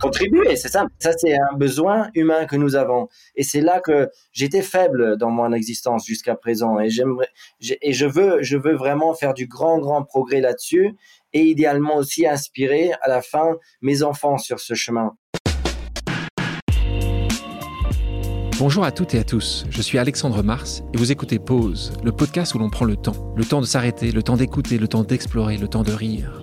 contribuer, c'est ça. Ça, c'est un besoin humain que nous avons. Et c'est là que j'étais faible dans mon existence jusqu'à présent. Et j'aimerais, et je veux, je veux vraiment faire du grand, grand progrès là-dessus. Et idéalement aussi inspirer à la fin mes enfants sur ce chemin. Bonjour à toutes et à tous, je suis Alexandre Mars et vous écoutez Pause, le podcast où l'on prend le temps. Le temps de s'arrêter, le temps d'écouter, le temps d'explorer, le temps de rire.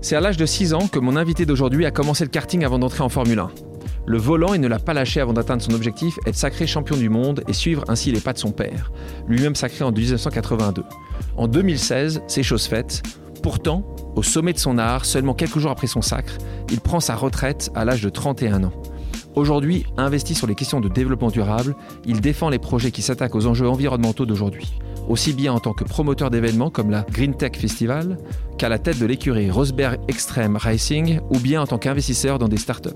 C'est à l'âge de 6 ans que mon invité d'aujourd'hui a commencé le karting avant d'entrer en Formule 1. Le volant, il ne l'a pas lâché avant d'atteindre son objectif, être sacré champion du monde et suivre ainsi les pas de son père, lui-même sacré en 1982. En 2016, c'est chose faite. Pourtant, au sommet de son art, seulement quelques jours après son sacre, il prend sa retraite à l'âge de 31 ans. Aujourd'hui, investi sur les questions de développement durable, il défend les projets qui s'attaquent aux enjeux environnementaux d'aujourd'hui aussi bien en tant que promoteur d'événements comme la Green Tech Festival qu'à la tête de l'écurie Rosberg Extreme Racing ou bien en tant qu'investisseur dans des startups.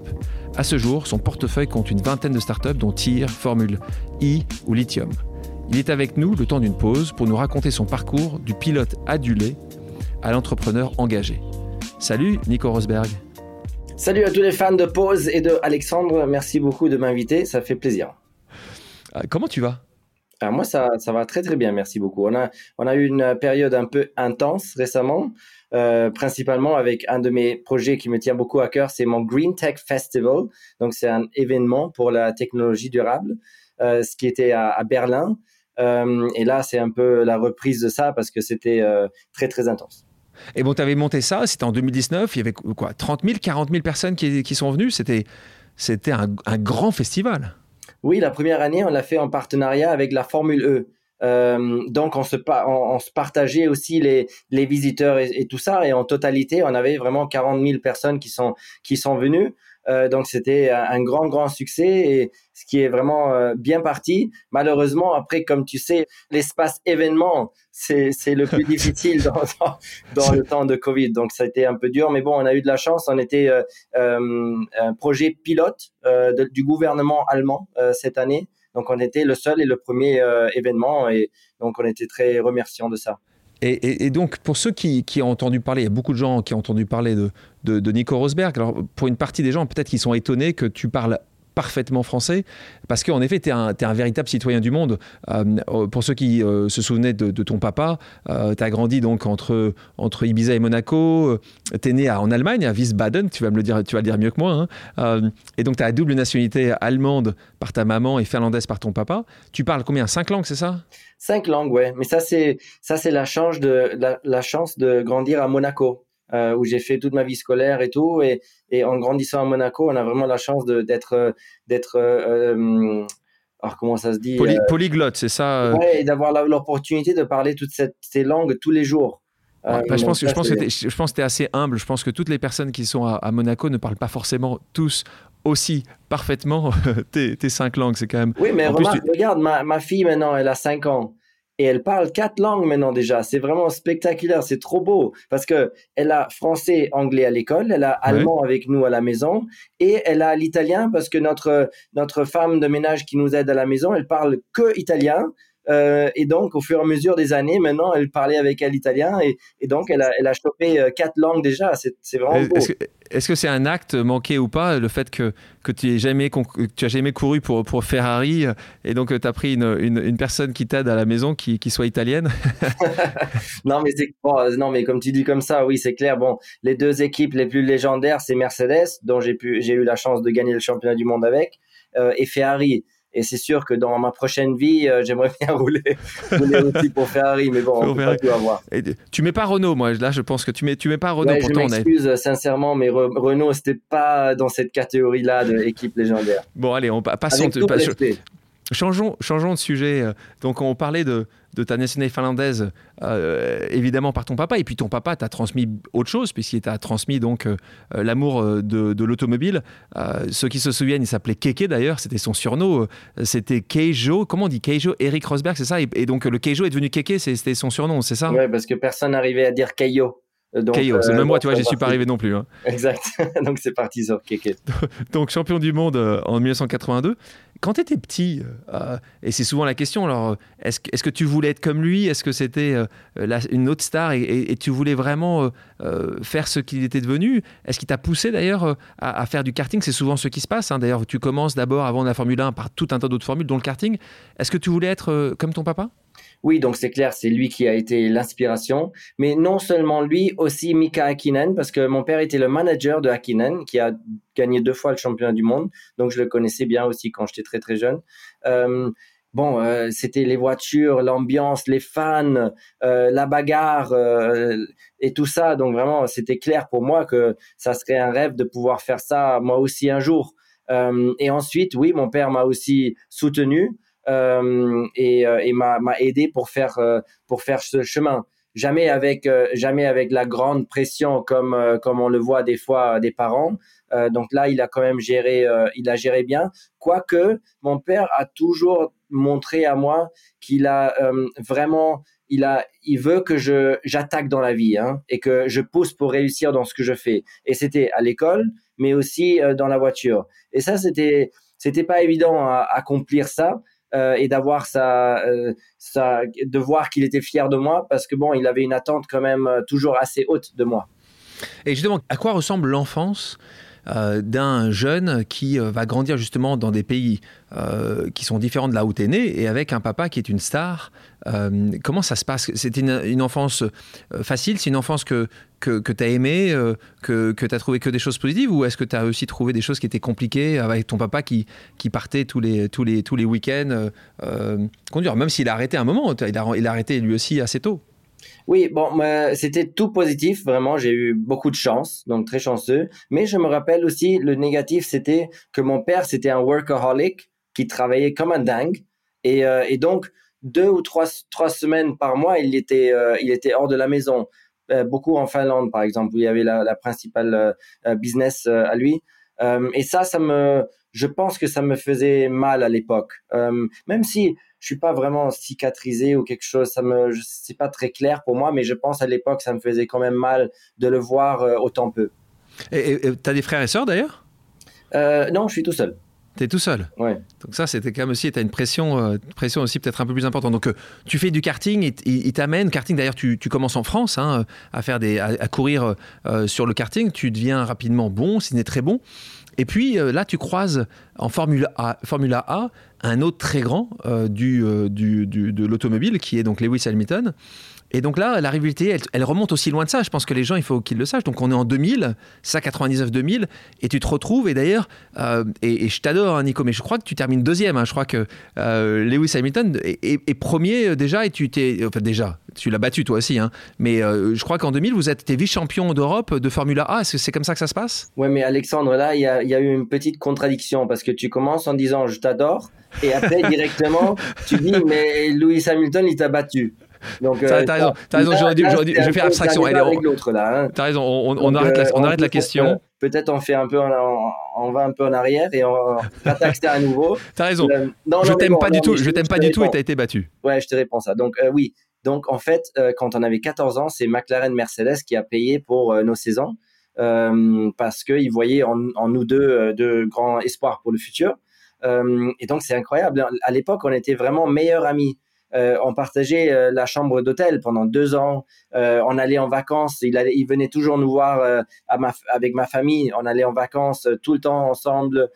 À ce jour, son portefeuille compte une vingtaine de startups dont TIR, Formule I ou Lithium. Il est avec nous le temps d'une pause pour nous raconter son parcours du pilote adulé à l'entrepreneur engagé. Salut Nico Rosberg. Salut à tous les fans de Pause et de Alexandre. Merci beaucoup de m'inviter, ça fait plaisir. Euh, comment tu vas? Alors moi, ça, ça va très très bien, merci beaucoup. On a, on a eu une période un peu intense récemment, euh, principalement avec un de mes projets qui me tient beaucoup à cœur, c'est mon Green Tech Festival. Donc c'est un événement pour la technologie durable, euh, ce qui était à, Berlin. Euh, et là, c'est un peu la reprise de ça parce que c'était très très intense. Et bon, tu avais monté ça, c'était en 2019, il y avait quoi 30 000, 40 000 personnes qui, sont venues, c'était, c'était un, grand festival. Oui, la première année, on l'a fait en partenariat avec la Formule E. Euh, donc on se, partageait aussi les, les visiteurs et, tout ça et en totalité on avait vraiment 40 000 personnes qui sont qui sont venues euh, donc c'était un grand grand succès et ce qui est vraiment euh, bien parti. Malheureusement après comme tu sais l'espace événement c'est le plus difficile dans, dans, le temps de Covid donc ça a été un peu dur mais bon on a eu de la chance on était euh, un projet pilote du gouvernement allemand cette année donc on était le seul et le premier événement et donc on était très remerciant de ça. Et, donc, pour ceux qui, ont entendu parler, il y a beaucoup de gens qui ont entendu parler de, de, Nico Rosberg. Alors, pour une partie des gens, peut-être qu'ils sont étonnés que tu parles parfaitement français, parce qu'en effet, tu es, un véritable citoyen du monde. Euh, pour ceux qui euh, se souvenaient de, ton papa, euh, tu as grandi donc entre, Ibiza et Monaco, tu es né en Allemagne, à Wiesbaden, tu vas me le dire, tu vas le dire mieux que moi, hein. et donc tu as la double nationalité allemande par ta maman et finlandaise par ton papa. Tu parles combien? Cinq langues, c'est ça? Cinq langues, ouais. Mais ça, c'est la la chance de grandir à Monaco. Euh, où j'ai fait toute ma vie scolaire et tout. Et, et en grandissant à Monaco, on a vraiment la chance d'être d'être euh, euh, alors comment ça se dit Polyglotte, c'est ça Ouais, et d'avoir l'opportunité de parler toutes ces langues tous les jours. Bah, je, pense, je, pense que je pense que tu es assez humble. Je pense que toutes les personnes qui sont à, Monaco ne parlent pas forcément tous aussi parfaitement tes, tes, cinq langues. C'est quand même. Oui, mais regarde, ma, ma, fille maintenant, elle a cinq ans et elle parle quatre langues maintenant déjà. C'est vraiment spectaculaire, c'est trop beau parce que elle a français, anglais à l'école, elle a allemand avec nous à la maison et elle a l'italien parce que notre notre femme de ménage qui nous aide à la maison, elle parle que italien. Euh, et donc, au fur et à mesure des années, maintenant, elle parlait avec elle italien et, et donc elle a, elle a chopé euh, quatre langues déjà. C'est vraiment beau. Est-ce que c'est un acte manqué ou pas, le fait que, que tu n'as jamais, tu as jamais couru pour, pour Ferrari et donc tu as pris une, une, personne qui t'aide à la maison qui, qui soit italienne? Non, mais non, mais comme tu dis comme ça, oui, c'est clair. Bon, les deux équipes les plus légendaires, c'est Mercedes, dont j'ai eu la chance de gagner le championnat du monde avec, euh, et Ferrari. Et c'est sûr que dans ma prochaine vie, euh, j'aimerais bien rouler, aussi pour Ferrari, mais bon, on peut pas tout avoir. Et tu mets pas Renault, moi. Là, je pense que tu mets, tu mets pas Renault. Ouais, je m'excuse sincèrement, mais Renault, c'était pas dans cette catégorie-là d'équipe légendaire. Bon, allez, on passons. Avec tout Changeons, changeons de sujet. Donc, on parlait de, ta nationalité finlandaise, euh, évidemment par ton papa, et puis ton papa t'a transmis autre chose, puisqu'il t'a transmis donc euh, l'amour de, l'automobile. ceux qui se souviennent, il s'appelait Keke d'ailleurs, c'était son surnom, c'était Keijo, comment on dit Keijo? Eric Rosberg, c'est ça? Et, donc le Keijo est devenu Keke, c'était son surnom, c'est ça? Oui, parce que personne n'arrivait à dire Keijo. Keio, c'est même moi, tu vois, j'y suis pas arrivé non plus. Hein. Exact. donc c'est parti sur donc champion du monde en 1982 quand tu étais petit, euh, et c'est souvent la question, alors est-ce que, est que tu voulais être comme lui? Est-ce que c'était euh, une autre star et, tu voulais vraiment euh, faire ce qu'il était devenu? Est-ce qu'il t'a poussé d'ailleurs à, faire du karting? C'est souvent ce qui se passe. Hein. D'ailleurs, tu commences d'abord avant la Formule 1 par tout un tas d'autres formules, dont le karting. Est-ce que tu voulais être comme ton papa? Oui, donc c'est clair, c'est lui qui a été l'inspiration. Mais non seulement lui, aussi Mika Hakkinen, parce que mon père était le manager de Hakkinen, qui a gagné deux fois le championnat du monde. Donc je le connaissais bien aussi quand j'étais très très jeune. Euh, bon, euh, c'était les voitures, l'ambiance, les fans, euh, la bagarre et tout ça. Donc vraiment, c'était clair pour moi que ça serait un rêve de pouvoir faire ça moi aussi un jour. et ensuite, oui, mon père m'a aussi soutenu. Euh, et, euh, et m'a aidé pour faire euh, pour faire ce chemin. Jamais avec jamais avec la grande pression comme comme on le voit des fois des parents. Donc là il a quand même géré il a géré bien. Quoique mon père a toujours montré à moi qu'il a vraiment il a il veut que je j'attaque dans la vie hein, et que je pousse pour réussir dans ce que je fais. Et c'était à l'école mais aussi dans la voiture. Et ça c'était c'était pas évident à accomplir ça euh, et d'avoir sa, euh, sa, de voir qu'il était fier de moi parce que bon, il avait une attente quand même euh, toujours assez haute de moi. Et justement, à quoi ressemble l'enfance d'un jeune qui euh, va grandir justement dans des pays euh, qui sont différents de là où tu es né et avec un papa qui est une star. comment ça se passe? C'était une, enfance facile? C'est une enfance que, que, que tu as aimée, que, que tu as trouvé que des choses positives? Ou est-ce que tu as aussi trouvé des choses qui étaient compliquées avec ton papa qui, qui partait tous les, tous les, tous les week-ends conduire? Même s'il a arrêté un moment, il il a arrêté lui aussi assez tôt. Oui, bon, c'était tout positif, vraiment, j'ai eu beaucoup de chance, donc très chanceux. Mais je me rappelle aussi, le négatif, c'était que mon père, c'était un workaholic qui travaillait comme un dingue. Et, euh, et donc, deux ou trois, trois semaines par mois, il était, euh, il était hors de la maison. Euh, beaucoup en Finlande, par exemple, où il y avait la, la principale business à lui. et ça, ça me, je pense que ça me faisait mal à l'époque. même si je suis pas vraiment cicatrisé ou quelque chose. Ça me, c'est pas très clair pour moi, mais je pense à l'époque, ça me faisait quand même mal de le voir euh, autant peu. Et tu as des frères et sœurs d'ailleurs? Euh, Non, je suis tout seul. Tu es tout seul? Ouais. Donc ça, c'était quand même aussi, tu as une pression, euh, pression aussi peut-être un peu plus importante. Donc tu fais du karting, il, il, t'amène, karting d'ailleurs, tu, tu, commences en France hein, à, faire des, à, courir sur le karting, tu deviens rapidement bon, ce n'est très bon. Et puis là, tu croises en Formule A, Formula A un autre très grand euh, euh, de l'automobile, qui est donc Lewis Hamilton. Et donc là, la rivalité, elle, remonte aussi loin de ça. Je pense que les gens, il faut qu'ils le sachent. Donc on est en 2000, ça 99-2000, et tu te retrouves. Et d'ailleurs, euh, et, je t'adore, hein, Nico, mais je crois que tu termines deuxième. Hein. Je crois que Lewis Hamilton est, premier déjà, et tu t'es, enfin déjà, tu l'as battu toi aussi. Hein. Mais je crois qu'en 2000, vous êtes vice-champion d'Europe de Formula A. Est-ce que c'est comme ça que ça se passe? Ouais, mais Alexandre, là, il y a eu une petite contradiction parce que tu commences en disant je t'adore et après directement tu dis mais Lewis Hamilton il t'a battu. Donc, euh, t'as raison, as raison je vais faire abstraction. Allez, on, hein. T'as raison, on, on arrête, la, on arrête la question. Peut-être on fait un peu, on, va un peu en arrière et on attaque à nouveau. T'as raison. Euh, non, je t'aime pas du tout. Je t'aime pas du tout et t'as été battu. Ouais, je te réponds ça. Donc euh, oui. Donc en fait, euh, quand on avait 14 ans, c'est McLaren Mercedes qui a payé pour nos saisons parce qu'ils voyaient en, en, nous deux de grands espoirs pour le futur. Et donc c'est incroyable. À l'époque, on était vraiment meilleurs amis. Euh, on partageait euh, la chambre d'hôtel pendant deux ans. on allait en vacances. Il, venait toujours nous voir avec ma famille. On allait en vacances tout le temps ensemble.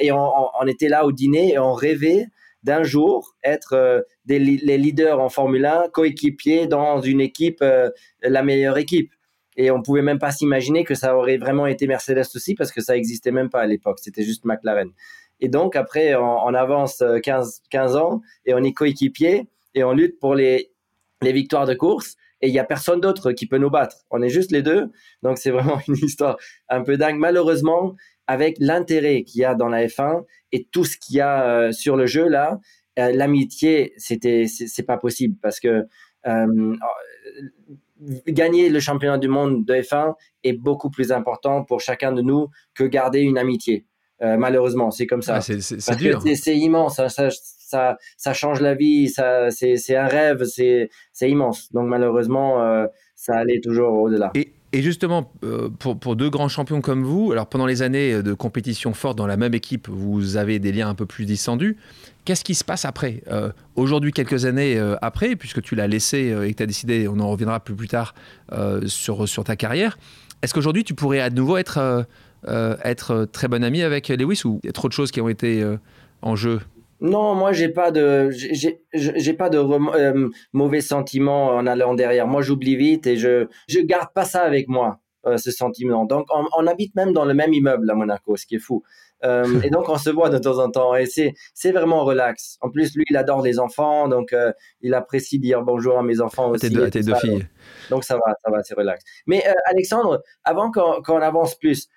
et on, était là au dîner et on rêvait d'un jour être les leaders en Formule 1, coéquipiers dans une équipe, la meilleure équipe. Et on pouvait même pas s'imaginer que ça aurait vraiment été Mercedes aussi parce que ça existait même pas à l'époque. C'était juste McLaren. Et donc, après, on, avance 15, 15 ans et on est coéquipier et on lutte pour les, victoires de course. Et il n'y a personne d'autre qui peut nous battre. On est juste les deux. Donc, c'est vraiment une histoire un peu dingue. Malheureusement, avec l'intérêt qu'il y a dans la F1 et tout ce qu'il y a euh, sur le jeu là, euh, l'amitié, c'était, c'est pas possible parce que euh, gagner le championnat du monde de F1 est beaucoup plus important pour chacun de nous que garder une amitié. Malheureusement, c'est comme ça. c'est C'est immense. Ça, ça, ça, change la vie. Ça, c'est un rêve. C'est immense. Donc malheureusement, ça allait toujours au-delà. Et justement, euh, pour, pour, deux grands champions comme vous, alors pendant les années de compétition forte dans la même équipe, vous avez des liens un peu plus distendus. Qu'est-ce qui se passe après euh, Aujourd'hui, quelques années euh, après, puisque tu l'as laissé et que tu as décidé, on en reviendra plus, plus tard sur, sur ta carrière, est-ce qu'aujourd'hui tu pourrais à nouveau être, être très bon ami avec Lewis ou il y a trop de choses qui ont été en jeu? Non, moi j'ai pas de j'ai pas de euh, mauvais sentiments en allant derrière. Moi j'oublie vite et je je garde pas ça avec moi euh, ce sentiment. Donc on, habite même dans le même immeuble à Monaco, ce qui est fou. Euh, et donc on se voit de temps en temps et c'est c'est vraiment relax. En plus lui il adore les enfants donc il apprécie dire bonjour à mes enfants aussi. Tes deux, filles. Donc, ça va ça va c'est relax. Mais Alexandre, avant qu'on avance plus,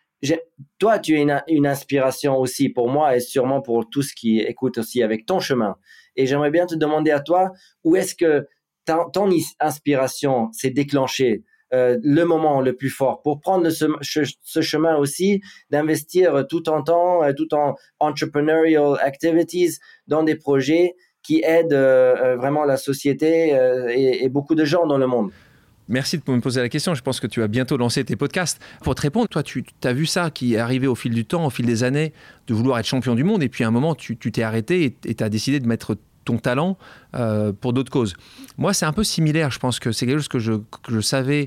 toi, tu es une, inspiration aussi pour moi et sûrement pour tous qui écoutent aussi avec ton chemin. Et j'aimerais bien te demander à toi, où est-ce que ton inspiration s'est déclenchée euh, le moment le plus fort pour prendre ce, chemin aussi d'investir tout en temps, euh, tout en entrepreneurial activities dans des projets qui aident euh, vraiment la société et beaucoup de gens dans le monde? Merci de me poser la question. Je pense que tu vas bientôt lancer tes podcasts. Pour te répondre, toi, tu as vu ça qui est arrivé au fil du temps, au fil des années, de vouloir être champion du monde. Et puis à un moment, tu t'es arrêté et tu as décidé de mettre ton talent euh, pour d'autres causes. Moi, c'est un peu similaire. Je pense que c'est quelque chose que je, savais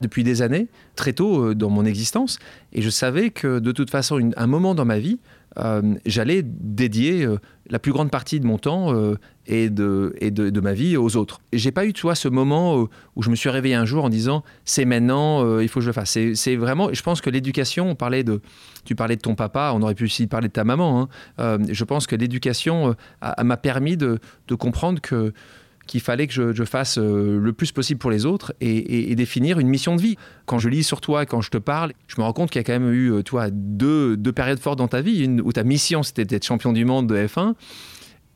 depuis des années, très tôt euh, dans mon existence. Et je savais que de toute façon, un moment dans ma vie, euh, j'allais dédier euh, la plus grande partie de mon temps euh, et, de, et de, ma vie aux autres. Et j'ai pas eu, tu vois, ce moment où je me suis réveillé un jour en disant c'est maintenant, il faut que je le fasse. C'est vraiment, je pense que l'éducation, on parlait de, tu parlais de ton papa, on aurait pu aussi parler de ta maman. Hein. je pense que l'éducation m'a permis de, de comprendre que qu'il fallait que je, fasse euh, le plus possible pour les autres et, définir une mission de vie. Quand je lis sur toi, quand je te parle, je me rends compte qu'il y a quand même eu euh, toi, deux, deux périodes fortes dans ta vie, une où ta mission c'était d'être champion du monde de F1,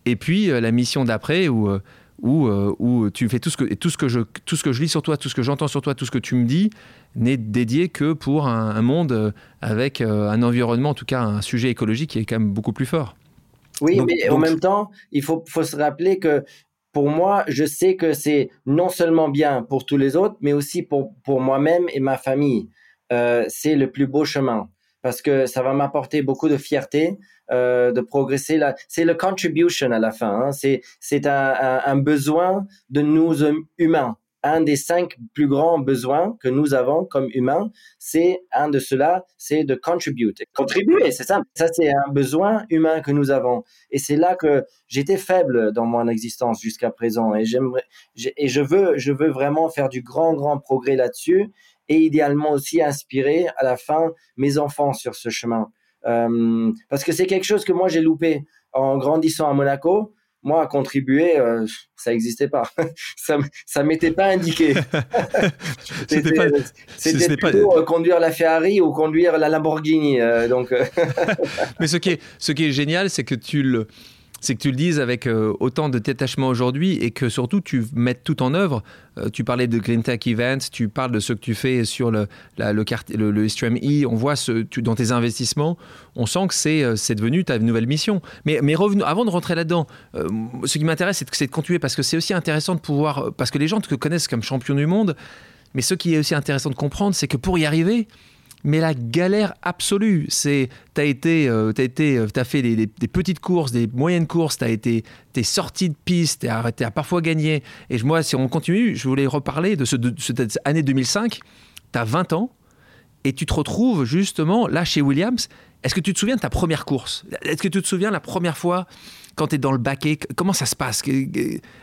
et puis euh, la mission d'après où, où, où, tu fais tout ce, que, tout, ce que je, tout ce que je lis sur toi, tout ce que j'entends sur toi, tout ce que tu me dis, n'est dédié que pour un, monde avec un environnement, en tout cas un sujet écologique qui est quand même beaucoup plus fort. Oui, mais en même temps, il faut, faut se rappeler que pour moi, je sais que c'est non seulement bien pour tous les autres, mais aussi pour, pour moi-même et ma famille. Euh, c'est le plus beau chemin parce que ça va m'apporter beaucoup de fierté, euh, de progresser. Là, c'est le contribution à la fin. Hein. C'est c'est un, un, besoin de nous humains un des cinq plus grands besoins que nous avons comme humains, c'est un de ceux-là, c'est de contribute. Contribuer, c'est ça. Ça, c'est un besoin humain que nous avons. Et c'est là que j'étais faible dans mon existence jusqu'à présent. Et et je veux, je veux vraiment faire du grand, grand progrès là-dessus et idéalement aussi inspirer à la fin mes enfants sur ce chemin. Euh, parce que c'est quelque chose que moi j'ai loupé en grandissant à Monaco moi, à contribuer, euh, ça n'existait pas. ça ça m'était pas indiqué. C'était plutôt euh, conduire la Ferrari ou conduire la Lamborghini. Euh, donc. Mais ce qui est, ce qui est génial, c'est que tu le c'est que tu le dises avec euh, autant de détachement aujourd'hui et que surtout tu mettes tout en œuvre. Euh, tu parlais de Green Tech Events, tu parles de ce que tu fais sur le, le, le, le Stream E. On voit ce, dans tes investissements, on sent que c'est, euh, devenu ta nouvelle mission. Mais, mais avant de rentrer là-dedans, ce qui m'intéresse, c'est de continuer parce que c'est aussi intéressant de pouvoir. Parce que les gens te connaissent comme champion du monde, mais ce qui est aussi intéressant de comprendre, c'est que pour y arriver, mais la galère absolue. C'est, t'as été, euh, t'as été, euh, fait des, petites courses, des moyennes courses, t'as été, t'es sorti de piste, t'as, t'as parfois gagné. Et moi, si on continue, je voulais reparler de, ce, de cette année 2005. T'as 20 ans et tu te retrouves justement là chez Williams. Est-ce que tu te souviens de ta première course? Est-ce que tu te souviens la première fois quand tu es dans le baquet, comment ça se passe?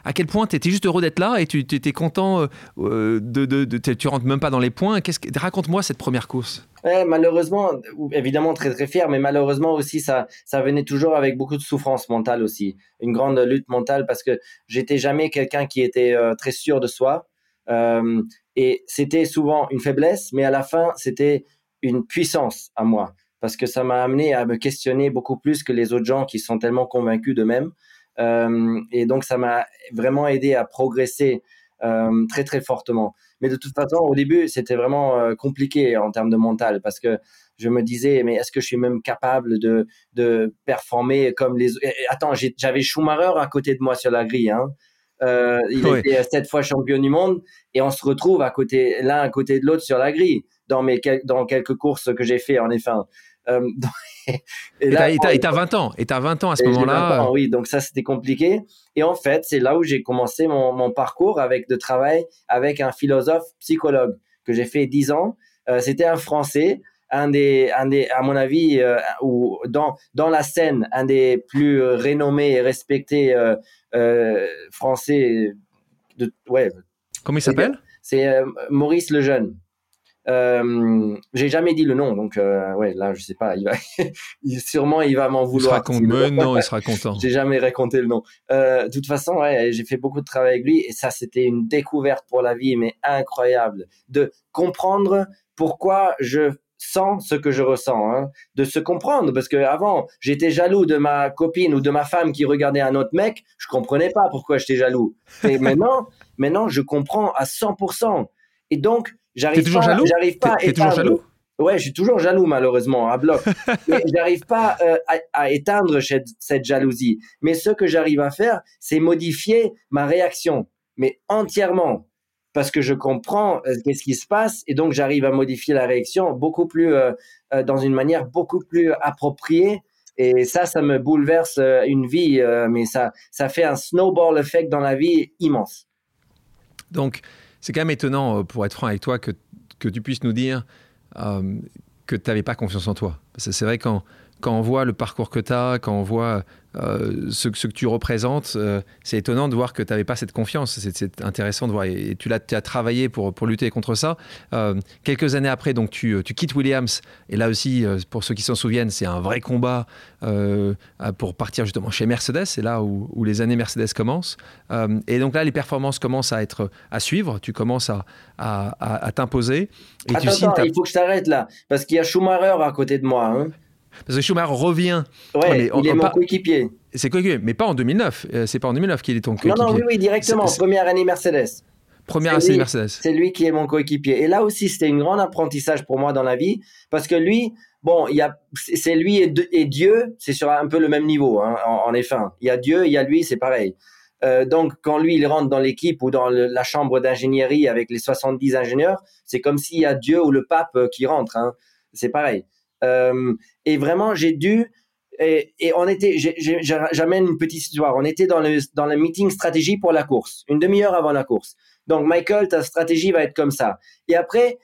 À quel point tu étais juste heureux d'être là et tu étais content euh, de, de, Tu rentres même pas dans les points? Que, Raconte-moi cette première course. malheureusement, évidemment très très fier, mais malheureusement aussi ça, ça venait toujours avec beaucoup de souffrance mentale aussi, une grande lutte mentale parce que j'étais jamais quelqu'un qui était euh, très sûr de soi euh, et c'était souvent une faiblesse, mais à la fin c'était une puissance à moi parce que ça m'a amené à me questionner beaucoup plus que les autres gens qui sont tellement convaincus d'eux-mêmes. Euh, et donc, ça m'a vraiment aidé à progresser euh, très, très fortement. Mais de toute façon, au début, c'était vraiment euh, compliqué en termes de mental parce que je me disais, mais est-ce que je suis même capable de, de performer comme les... Attends, j'avais Schumacher à côté de moi sur la grille. Hein. Euh, il était sept fois champion du monde et on se retrouve à côté l'un à côté de l'autre sur la grille dans mes dans quelques courses que j'ai fait en F1. Euh, et t'as 20 ans, et t'as 20 ans à ce moment-là. Oui, donc ça c'était compliqué. Et en fait, c'est là où j'ai commencé mon, mon, parcours avec de travail avec un philosophe psychologue que j'ai fait 10 ans. Euh, c'était un Français, un des, un des, à mon avis, euh, ou dans dans la scène, un des plus renommés et respectés euh, français. De, ouais. Comment il s'appelle? C'est Maurice Lejeune. Euh, j'ai jamais dit le nom, donc euh, ouais, là je sais pas. Il va, sûrement il va m'en vouloir. Il sera non, il sera content. j'ai jamais raconté le nom. Euh, de toute façon, ouais, j'ai fait beaucoup de travail avec lui et ça c'était une découverte pour la vie, mais incroyable de comprendre pourquoi je sens ce que je ressens, hein, de se comprendre parce que avant j'étais jaloux de ma copine ou de ma femme qui regardait un autre mec, je comprenais pas pourquoi j'étais jaloux. Et maintenant, maintenant je comprends à 100%. Et donc J'arrive toujours jaloux J'arrive pas. T'es toujours jaloux Ouais, je suis toujours jaloux malheureusement à bloc. mais j'arrive pas euh, à, éteindre cette, jalousie. Mais ce que j'arrive à faire, c'est modifier ma réaction, mais entièrement, parce que je comprends euh, qu'est-ce qui se passe et donc j'arrive à modifier la réaction beaucoup plus euh, dans une manière beaucoup plus appropriée. Et ça, ça me bouleverse une vie, mais ça, ça fait un snowball effect dans la vie immense. Donc, c'est quand même étonnant, euh, pour être franc avec toi, que, tu puisses nous dire euh, que tu n'avais pas confiance en toi. c'est vrai quand, quand on voit le parcours que tu as, quand on voit euh, ce, que tu représentes, euh, c'est étonnant de voir que tu n'avais pas cette confiance. C'est intéressant de voir. Et, tu, as, as travaillé pour, pour lutter contre ça. Euh, quelques années après, donc tu, tu, quittes Williams. Et là aussi, pour ceux qui s'en souviennent, c'est un vrai combat pour partir justement chez Mercedes. C'est là où, où, les années Mercedes commencent. et donc là, les performances commencent à être à suivre. Tu commences à, à, à, t'imposer. Attends, attends il faut que je t'arrête là. Parce qu'il y a Schumacher à côté de moi. Hein. Parce que Schumacher revient. Ouais, il est mon coéquipier. C'est coéquipier, mais pas en 2009. Euh, c'est pas en 2009 qu'il est ton coéquipier. Non, non, oui, oui, directement. Première année Mercedes. Première année Mercedes. C'est lui qui est mon coéquipier. Et là aussi, c'était un grand apprentissage pour moi dans la vie, parce que lui, bon, il y a, c'est lui et, Dieu, c'est sur un peu le même niveau, hein, en, effet. Il y a Dieu, il y a lui, c'est pareil. Euh, donc, quand lui, il rentre dans l'équipe ou dans la chambre d'ingénierie avec les 70 ingénieurs, c'est comme s'il y a Dieu ou le pape euh, qui rentre. Hein. C'est pareil. Euh, et vraiment, j'ai dû et, on était, j'amène une petite histoire. On était dans le, dans le meeting stratégie pour la course, une demi-heure avant la course. Donc, Michael, ta stratégie va être comme ça. Et après,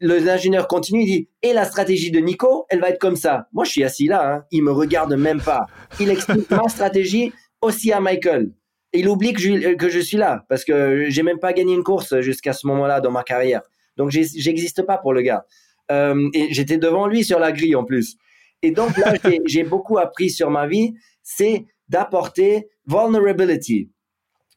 l'ingénieur continue, il dit, et la stratégie de Nico, elle va être comme ça. Moi, je suis assis là, hein, il me regarde même pas. Il explique ma stratégie aussi à Michael. Il oublie que je, que je suis là, parce que j'ai même pas gagné une course jusqu'à ce moment-là dans ma carrière. Donc, j'existe pas pour le gars. Euh, et j'étais devant lui sur la grille en plus. Et donc là, j'ai beaucoup appris sur ma vie, c'est d'apporter vulnerability.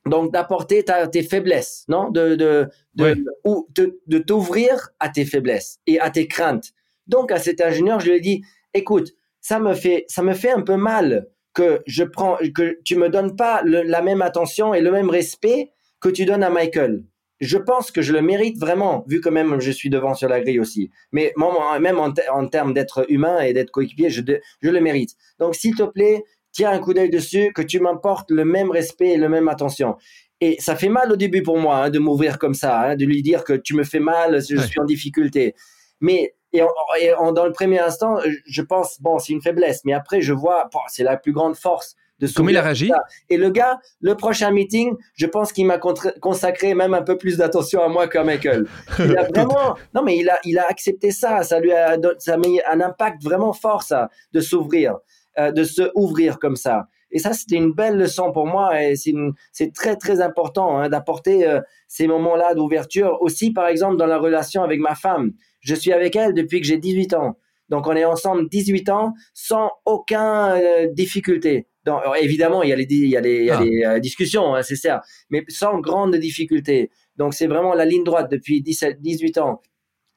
Donc d'apporter tes faiblesses, non? De de de, ou de, de t'ouvrir à tes faiblesses et à tes craintes. Donc à cet ingénieur, je lui ai dit, écoute, ça me fait ça me fait un peu mal que je prends que tu me donnes pas la même attention et le même respect que tu donnes à Michael je pense que je le mérite vraiment, vu que même je suis devant sur la grille aussi. Mais même en, termes d'être humain et d'être coéquipier, je, je le mérite. Donc, s'il te plaît, tiens un coup d'œil dessus, que tu m'apportes le même respect et la même attention. Et ça fait mal au début pour moi hein, de m'ouvrir comme ça, hein, de lui dire que tu me fais mal, je suis en difficulté. Mais et, dans le premier instant, je pense, bon, c'est une faiblesse. Mais après, je vois, c'est la plus grande force de Comment il a réagi Et le gars, le prochain meeting, je pense qu'il m'a consacré même un peu plus d'attention à moi qu'à Michael. Il a vraiment, non mais il a, il a accepté ça. Ça lui a, ça mis un impact vraiment fort ça, de s'ouvrir, euh, de se ouvrir comme ça. Et ça, c'était une belle leçon pour moi et c'est très très important hein, d'apporter euh, ces moments-là d'ouverture aussi, par exemple dans la relation avec ma femme. Je suis avec elle depuis que j'ai 18 ans. Donc on est ensemble 18 ans sans aucune euh, difficulté évidemment, il y a les, il y a les, discussions, hein, c'est mais sans grande difficulté. Donc, c'est vraiment la ligne droite depuis 17, 18 ans.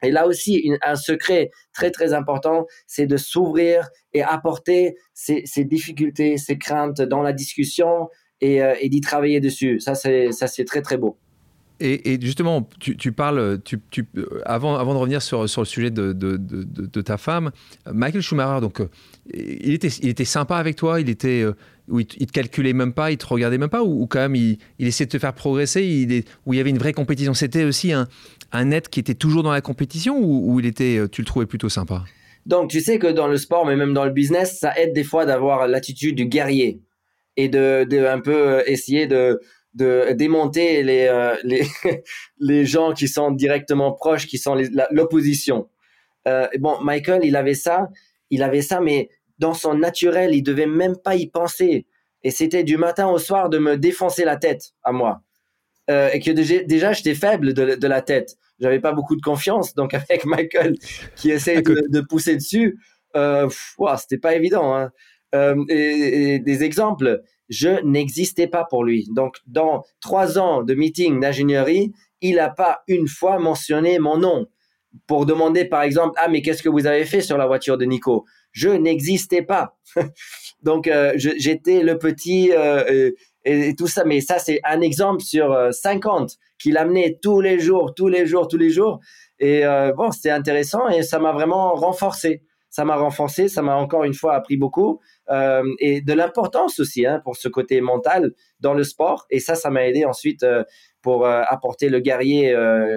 Et là aussi, un secret très très important, c'est de s'ouvrir et apporter ses, difficultés, ses craintes dans la discussion et, euh, et d'y travailler dessus. Ça, c'est ça, c'est très très beau. Et, justement, tu, parles, tu, avant, avant de revenir sur, sur le sujet de, de, de, ta femme, Michael Schumacher, donc, euh, il, était, il était sympa avec toi, il était, euh, où il, te calculait même pas, il te regardait même pas, ou, quand même il, il, essayait de te faire progresser, il où il y avait une vraie compétition. C'était aussi un, un être qui était toujours dans la compétition, ou, il était, euh, tu le trouvais plutôt sympa? Donc, tu sais que dans le sport, mais même dans le business, ça aide des fois d'avoir l'attitude du guerrier et de, de un peu essayer de de démonter les, euh, les, les gens qui sont directement proches, qui sont l'opposition. Euh, bon, Michael, il avait ça, il avait ça, mais dans son naturel, il devait même pas y penser. Et c'était du matin au soir de me défoncer la tête à moi. Euh, et que déjà, j'étais faible de, de, la tête. J'avais pas beaucoup de confiance. Donc, avec Michael qui essaie de, de pousser dessus, euh, c'était pas évident. Hein. Euh, et, des exemples, je n'existais pas pour lui. Donc, dans trois ans de meeting d'ingénierie, il n'a pas une fois mentionné mon nom pour demander, par exemple, ah, mais qu'est-ce que vous avez fait sur la voiture de Nico? Je n'existais pas. Donc, euh, j'étais le petit euh, et, tout ça. Mais ça, c'est un exemple sur 50 qu'il amenait tous les jours, tous les jours, tous les jours. Et bon, c'était intéressant et ça m'a vraiment renforcé ça m'a renforcé, ça m'a encore une fois appris beaucoup euh, et de l'importance aussi hein, pour ce côté mental dans le sport. Et ça, ça m'a aidé ensuite euh, pour euh, apporter le guerrier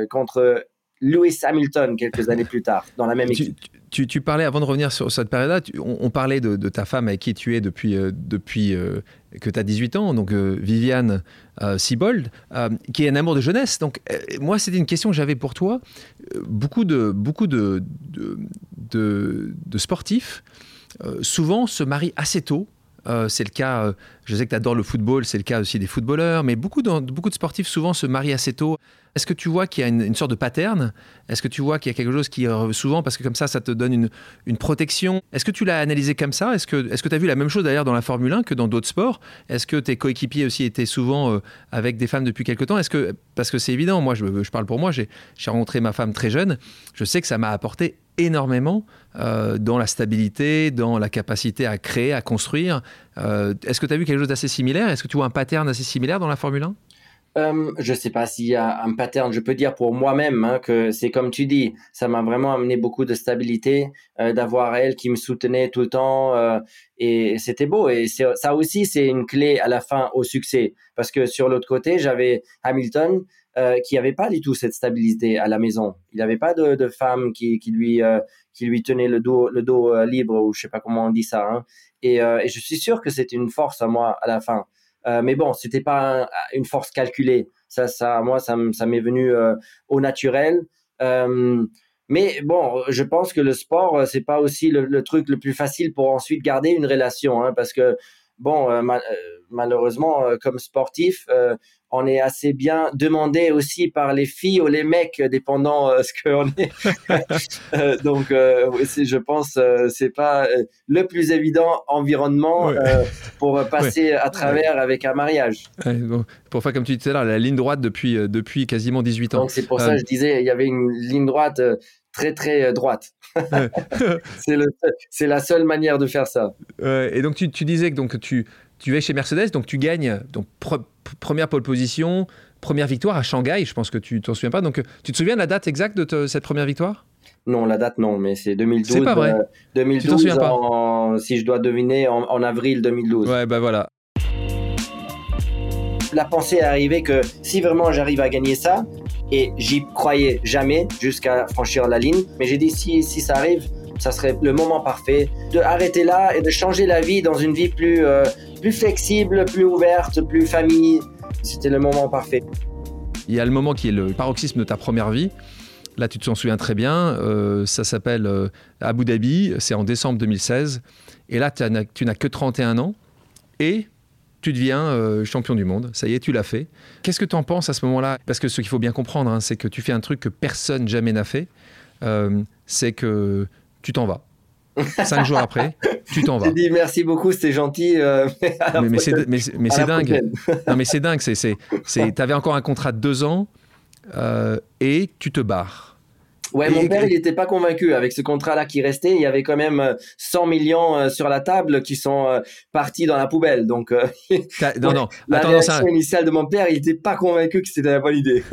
contre Lewis Hamilton quelques années plus tard dans la même équipe. Tu, parlais, avant de revenir sur cette période-là, on, parlait de, ta femme avec qui tu es depuis, depuis que tu as 18 ans, donc Viviane Sibold, qui est un amour de jeunesse. Donc, moi, c'était une question que j'avais pour toi. beaucoup de, beaucoup de, de, sportifs souvent se marient assez tôt. Euh, c'est le cas, euh, je sais que tu adores le football, c'est le cas aussi des footballeurs, mais beaucoup de, beaucoup de sportifs souvent se marient assez tôt. Est-ce que tu vois qu'il y a une, sorte de pattern? Est-ce que tu vois qu'il y a quelque chose qui souvent, parce que comme ça, ça te donne une, une protection? Est-ce que tu l'as analysé comme ça? Est-ce que tu as vu la même chose d'ailleurs dans la Formule 1 que dans d'autres sports? Est-ce que tes coéquipiers aussi étaient souvent avec des femmes depuis quelque temps? Est-ce que Parce que c'est évident, moi je, je, parle pour moi, j'ai rencontré ma femme très jeune, je sais que ça m'a apporté énormément euh, dans la stabilité, dans la capacité à créer, à construire. Euh, est-ce que tu as vu quelque chose d'assez similaire? Est-ce que tu vois un pattern assez similaire dans la Formule 1 euh, je ne sais pas s'il y a un pattern. Je peux dire pour moi-même hein, que c'est comme tu dis, ça m'a vraiment amené beaucoup de stabilité, d'avoir elle qui me soutenait tout le temps, et c'était beau. Et ça aussi, c'est une clé à la fin au succès, parce que sur l'autre côté, j'avais Hamilton euh, qui n'avait pas du tout cette stabilité à la maison. Il n'avait pas de, femme qui, qui lui euh, qui lui tenait le dos euh, libre ou je sais pas comment on dit ça. Hein. Et, je suis sûr que c'était une force à moi à la fin. mais bon, c'était pas une force calculée. Ça, ça, moi, ça, m'est venu au naturel. mais bon, je pense que le sport, c'est pas aussi le, le, truc le plus facile pour ensuite garder une relation, hein, parce que bon, malheureusement, comme sportif, on est assez bien demandé aussi par les filles ou les mecs, dépendant euh, ce qu'on est. Euh, donc, euh, je pense, c'est pas le plus évident environnement pour passer à travers avec un mariage. Pour faire comme tu disais là, la ligne droite depuis, depuis quasiment 18 ans. Donc, c'est pour ça que je disais, il y avait une ligne droite très très droite. c'est la seule manière de faire ça. et donc tu, tu, disais que donc tu tu es chez Mercedes, donc tu gagnes donc première pole position, première victoire à Shanghai. Je pense que tu t'en souviens pas. Donc, tu te souviens de la date exacte de cette première victoire? Non, la date non, mais c'est 2012. C'est pas vrai. 2012. Euh, tu souviens pas? Si je dois deviner, en, avril 2012. Ouais, bah voilà. La pensée est arrivée que si vraiment j'arrive à gagner ça, et j'y croyais jamais jusqu'à franchir la ligne, mais j'ai dit si, si ça arrive, ça serait le moment parfait de arrêter là et de changer la vie dans une vie plus, euh, plus flexible, plus ouverte, plus famille. C'était le moment parfait. Il y a le moment qui est le paroxysme de ta première vie. Là, tu te souviens très bien. Euh, ça s'appelle euh, Abu Dhabi. C'est en décembre 2016. Et là, tu n'as que 31 ans. Et tu deviens euh, champion du monde. Ça y est, tu l'as fait. Qu'est-ce que tu en penses à ce moment-là? Parce que ce qu'il faut bien comprendre, hein, c'est que tu fais un truc que personne jamais n'a fait. c'est que tu t'en vas. Cinq jours après, tu t'en vas. Tu dis merci beaucoup, c'était gentil. Euh, mais, c'est dingue. non, mais c'est dingue. Tu avais encore un contrat de deux ans euh, et tu te barres. Ouais, mon père, il n'était pas convaincu avec ce contrat-là qui restait. Il y avait quand même 100 millions sur la table qui sont partis dans la poubelle. Donc, non, non. La réaction initiale de mon père, il n'était pas convaincu que c'était la bonne idée.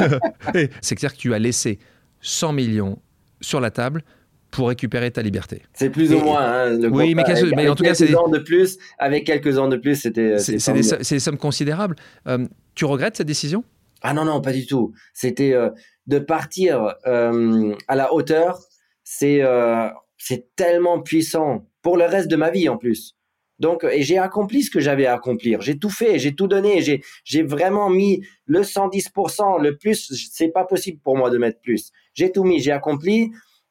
C'est clair que tu as laissé 100 millions sur la table pour récupérer ta liberté. C'est plus ou moins. Hein, oui, mais, mais en tout cas, c'est ans de plus. Avec quelques ans de plus, c'était. C'est des, sommes considérables. Euh, tu regrettes cette décision? Ah non, non, pas du tout. C'était euh, de partir euh, à la hauteur. C'est c'est tellement puissant pour le reste de ma vie en plus. Donc, et j'ai accompli ce que j'avais à accomplir. J'ai tout fait, j'ai tout donné, j'ai, j'ai vraiment mis le 110%, le plus, c'est pas possible pour moi de mettre plus. J'ai tout mis, j'ai accompli.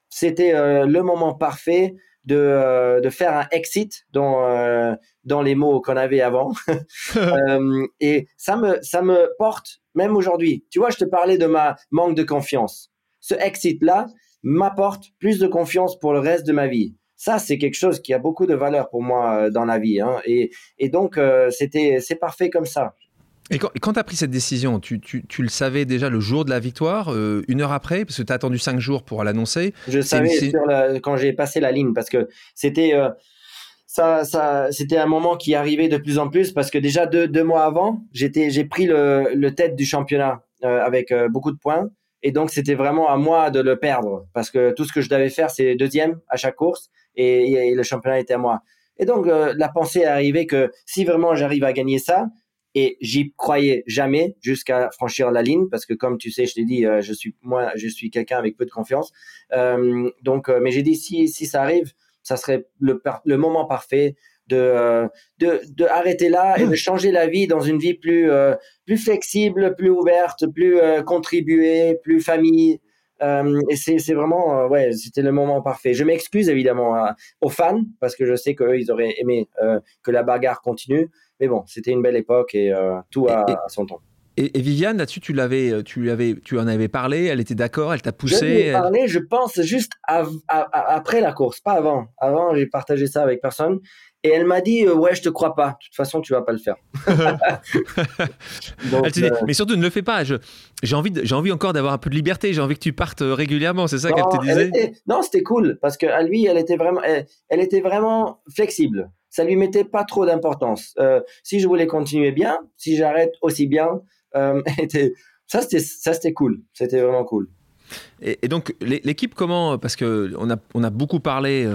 C'était euh, le moment parfait de, euh, de faire un exit dans, euh, dans les mots qu'on avait avant. et ça me, ça me porte même aujourd'hui. Tu vois, je te parlais de ma manque de confiance. Ce exit-là m'apporte plus de confiance pour le reste de ma vie ça, c'est quelque chose qui a beaucoup de valeur pour moi euh, dans la vie. Hein. Et, et, donc, euh, c'était, c'est parfait comme ça. Et quand tu as pris cette décision, tu, tu, tu, le savais déjà le jour de la victoire, euh, une heure après, parce que tu as attendu cinq jours pour l'annoncer Je savais sur quand j'ai passé la ligne, parce que c'était ça, ça, c'était un moment qui arrivait de plus en plus, parce que déjà deux, deux mois avant, j'étais, j'ai pris le, le tête du championnat avec beaucoup de points. Et donc, c'était vraiment à moi de le perdre, parce que tout ce que je devais faire, c'est deuxième à chaque course et, le championnat était à moi. Et donc, euh, la pensée est arrivée que si vraiment j'arrive à gagner ça, et j'y croyais jamais jusqu'à franchir la ligne, parce que comme tu sais, je t'ai dit, euh, je suis moi, je suis quelqu'un avec peu de confiance. Euh, donc, mais j'ai dit si si ça arrive, ça serait le, moment parfait de, de, de arrêter là et de changer la vie dans une vie plus plus flexible, plus ouverte, plus contribuée, plus famille. Euh, et c'est vraiment, euh, ouais, c'était le moment parfait. Je m'excuse évidemment aux fans parce que je sais qu'eux, ils auraient aimé euh, que la bagarre continue. Mais bon, c'était une belle époque et tout a, son temps. Et, Viviane, là-dessus, tu l'avais, tu l'avais, tu en avais parlé. Elle était d'accord. Elle t'a poussé. Je parlé. Je pense juste après la course, pas avant. Avant, j'ai partagé ça avec personne. Et elle m'a dit ouais je te crois pas. De toute façon tu vas pas le faire. Euh, mais surtout ne le fais pas. J'ai envie j'ai envie encore d'avoir un peu de liberté. J'ai envie que tu partes euh, régulièrement. C'est ça qu'elle te disait. non c'était cool parce qu'à lui elle était vraiment elle, était vraiment flexible. Ça lui mettait pas trop d'importance. Euh, si je voulais continuer bien, si j'arrête aussi bien, ça c'était ça c'était cool. C'était vraiment cool. Et, donc l'équipe comment parce que on a on a beaucoup parlé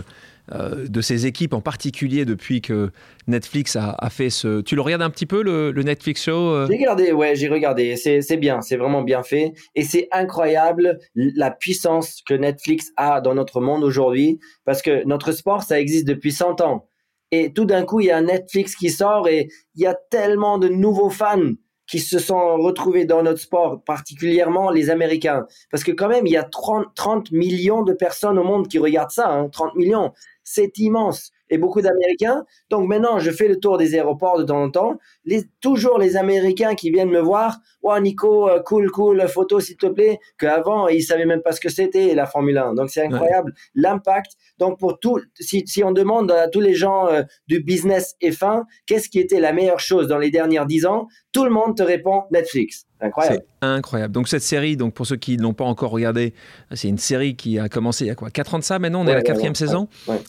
euh, de ces équipes, en particulier depuis que Netflix a, fait ce. Tu le regardes un petit peu, le, Netflix Show euh? J'ai regardé, ouais, j'ai regardé. C'est bien, c'est vraiment bien fait. Et c'est incroyable la puissance que Netflix a dans notre monde aujourd'hui, parce que notre sport, ça existe depuis 100 ans. Et tout d'un coup, il y a Netflix qui sort et il y a tellement de nouveaux fans qui se sont retrouvés dans notre sport, particulièrement les Américains. Parce que quand même, il y a 30, 30 millions de personnes au monde qui regardent ça, hein, 30 millions c'est immense. Et beaucoup d'Américains. Donc maintenant, je fais le tour des aéroports de temps en temps. Les, toujours les Américains qui viennent me voir. Oh Nico, euh, cool, cool, photo s'il te plaît. Qu'avant, ils savaient même pas ce que c'était la Formule 1. Donc c'est incroyable l'impact. Donc pour tout, si, si, on demande à tous les gens euh, du business F1, qu'est-ce qui était la meilleure chose dans les dernières dix ans, tout le monde te répond Netflix. Incroyable. C'est incroyable. Donc cette série, donc pour ceux qui ne l'ont pas encore regardé, c'est une série qui a commencé il y a quoi 4 ans de ça maintenant, on est à la quatrième saison,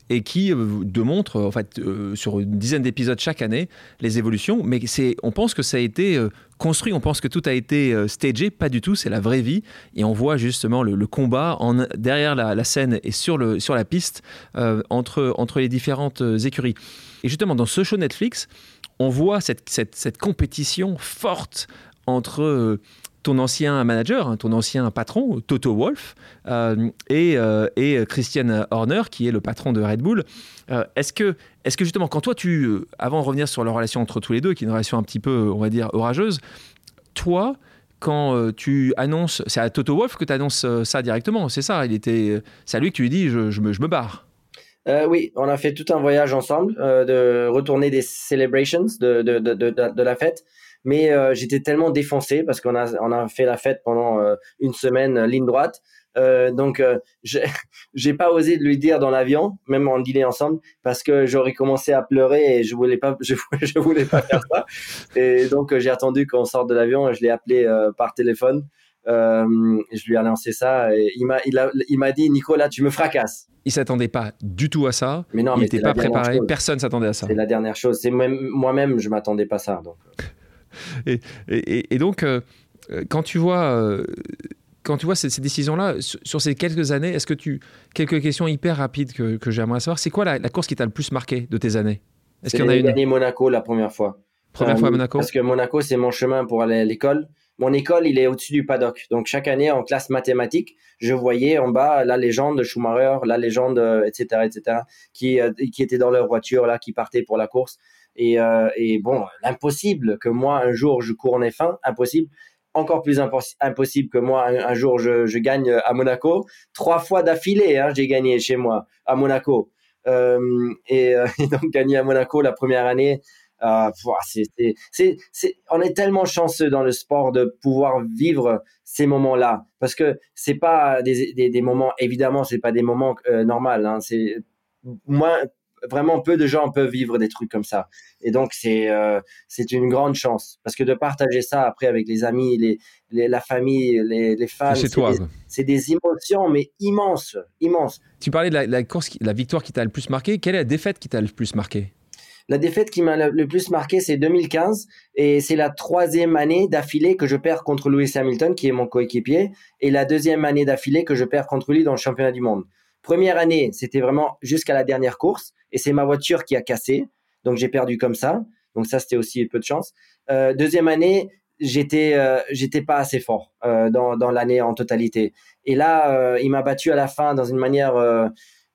et qui euh, démontre en fait euh, sur une dizaine d'épisodes chaque année les évolutions. Mais c'est, on pense que ça a été euh, construit, on pense que tout a été stagé, pas du tout, c'est la vraie vie, et on voit justement le, combat en, derrière la, scène et sur, le, sur la piste entre, entre les différentes écuries. Et justement dans ce show Netflix, on voit cette, cette, cette compétition forte entre euh, ton ancien manager, hein, ton ancien patron, Toto Wolf, euh, et, euh, et, Christian Horner, qui est le patron de Red Bull. est-ce que, est que justement, quand toi, tu, avant de revenir sur la relation entre tous les deux, qui est une relation un petit peu, on va dire, orageuse, toi, quand tu annonces, c'est à Toto Wolf que tu annonces ça directement, c'est ça, il était, c'est à lui que tu lui dis, je, me, barre. oui, on a fait tout un voyage ensemble, de retourner des celebrations de la fête mais euh, j'étais tellement défoncé parce qu'on a, on a fait la fête pendant euh, une semaine euh, ligne droite. Donc, j'ai pas osé de lui dire dans l'avion, même en dîner ensemble, parce que j'aurais commencé à pleurer et je voulais pas, je, je voulais pas faire ça. Et donc, j'ai attendu qu'on sorte de l'avion et je l'ai appelé par téléphone. je lui ai annoncé ça et il m'a il m'a dit Nicolas tu me fracasses il s'attendait pas du tout à ça. Mais non, il n'était pas préparé. Personne s'attendait à ça. C'est la dernière chose. C'est moi-même, je m'attendais pas à ça. Donc. Et, donc, euh, quand tu vois, euh, quand tu vois ces, décisions-là sur, ces quelques années, est-ce que tu quelques questions hyper rapides que, j'aimerais savoir C'est quoi la, course qui t'a le plus marqué de tes années? Est-ce qu'il y en a une? gagné Monaco la première fois. Première fois à euh, Monaco? Parce que Monaco, c'est mon chemin pour aller à l'école mon école, il est au-dessus du paddock. Donc chaque année en classe mathématique, je voyais en bas la légende de Schumacher, la légende, etc., etc., qui qui était dans leur voiture là, qui partait pour la course. Et, euh, et bon, l'impossible que moi un jour je cours en F1, impossible. Encore plus impossible que moi un, jour je, gagne à Monaco. Trois fois d'affilée, hein, j'ai gagné chez moi à Monaco. Euh, et, donc gagner à Monaco la première année, euh, on est tellement chanceux dans le sport de pouvoir vivre ces moments-là parce que c'est pas des, des, moments évidemment c'est pas des moments euh, normaux hein, c'est moins vraiment peu de gens peuvent vivre des trucs comme ça. Et donc c'est euh, c'est une grande chance. Parce que de partager ça après avec les amis les, la famille les, les fans c'est, c'est des, émotions mais immenses immenses. Tu parlais de la, la course la victoire qui t'a le plus marqué. Quelle est la défaite qui t'a le plus marqué? La défaite qui m'a le plus marqué, c'est 2015 et c'est la troisième année d'affilée que je perds contre Lewis Hamilton, qui est mon coéquipier, et la deuxième année d'affilée que je perds contre lui dans le championnat du monde. Première année, c'était vraiment jusqu'à la dernière course et c'est ma voiture qui a cassé, donc j'ai perdu comme ça. Donc ça, c'était aussi peu de chance. Euh, deuxième année, j'étais euh, j'étais pas assez fort euh, dans, dans l'année en totalité. Et là, il m'a battu à la fin dans une manière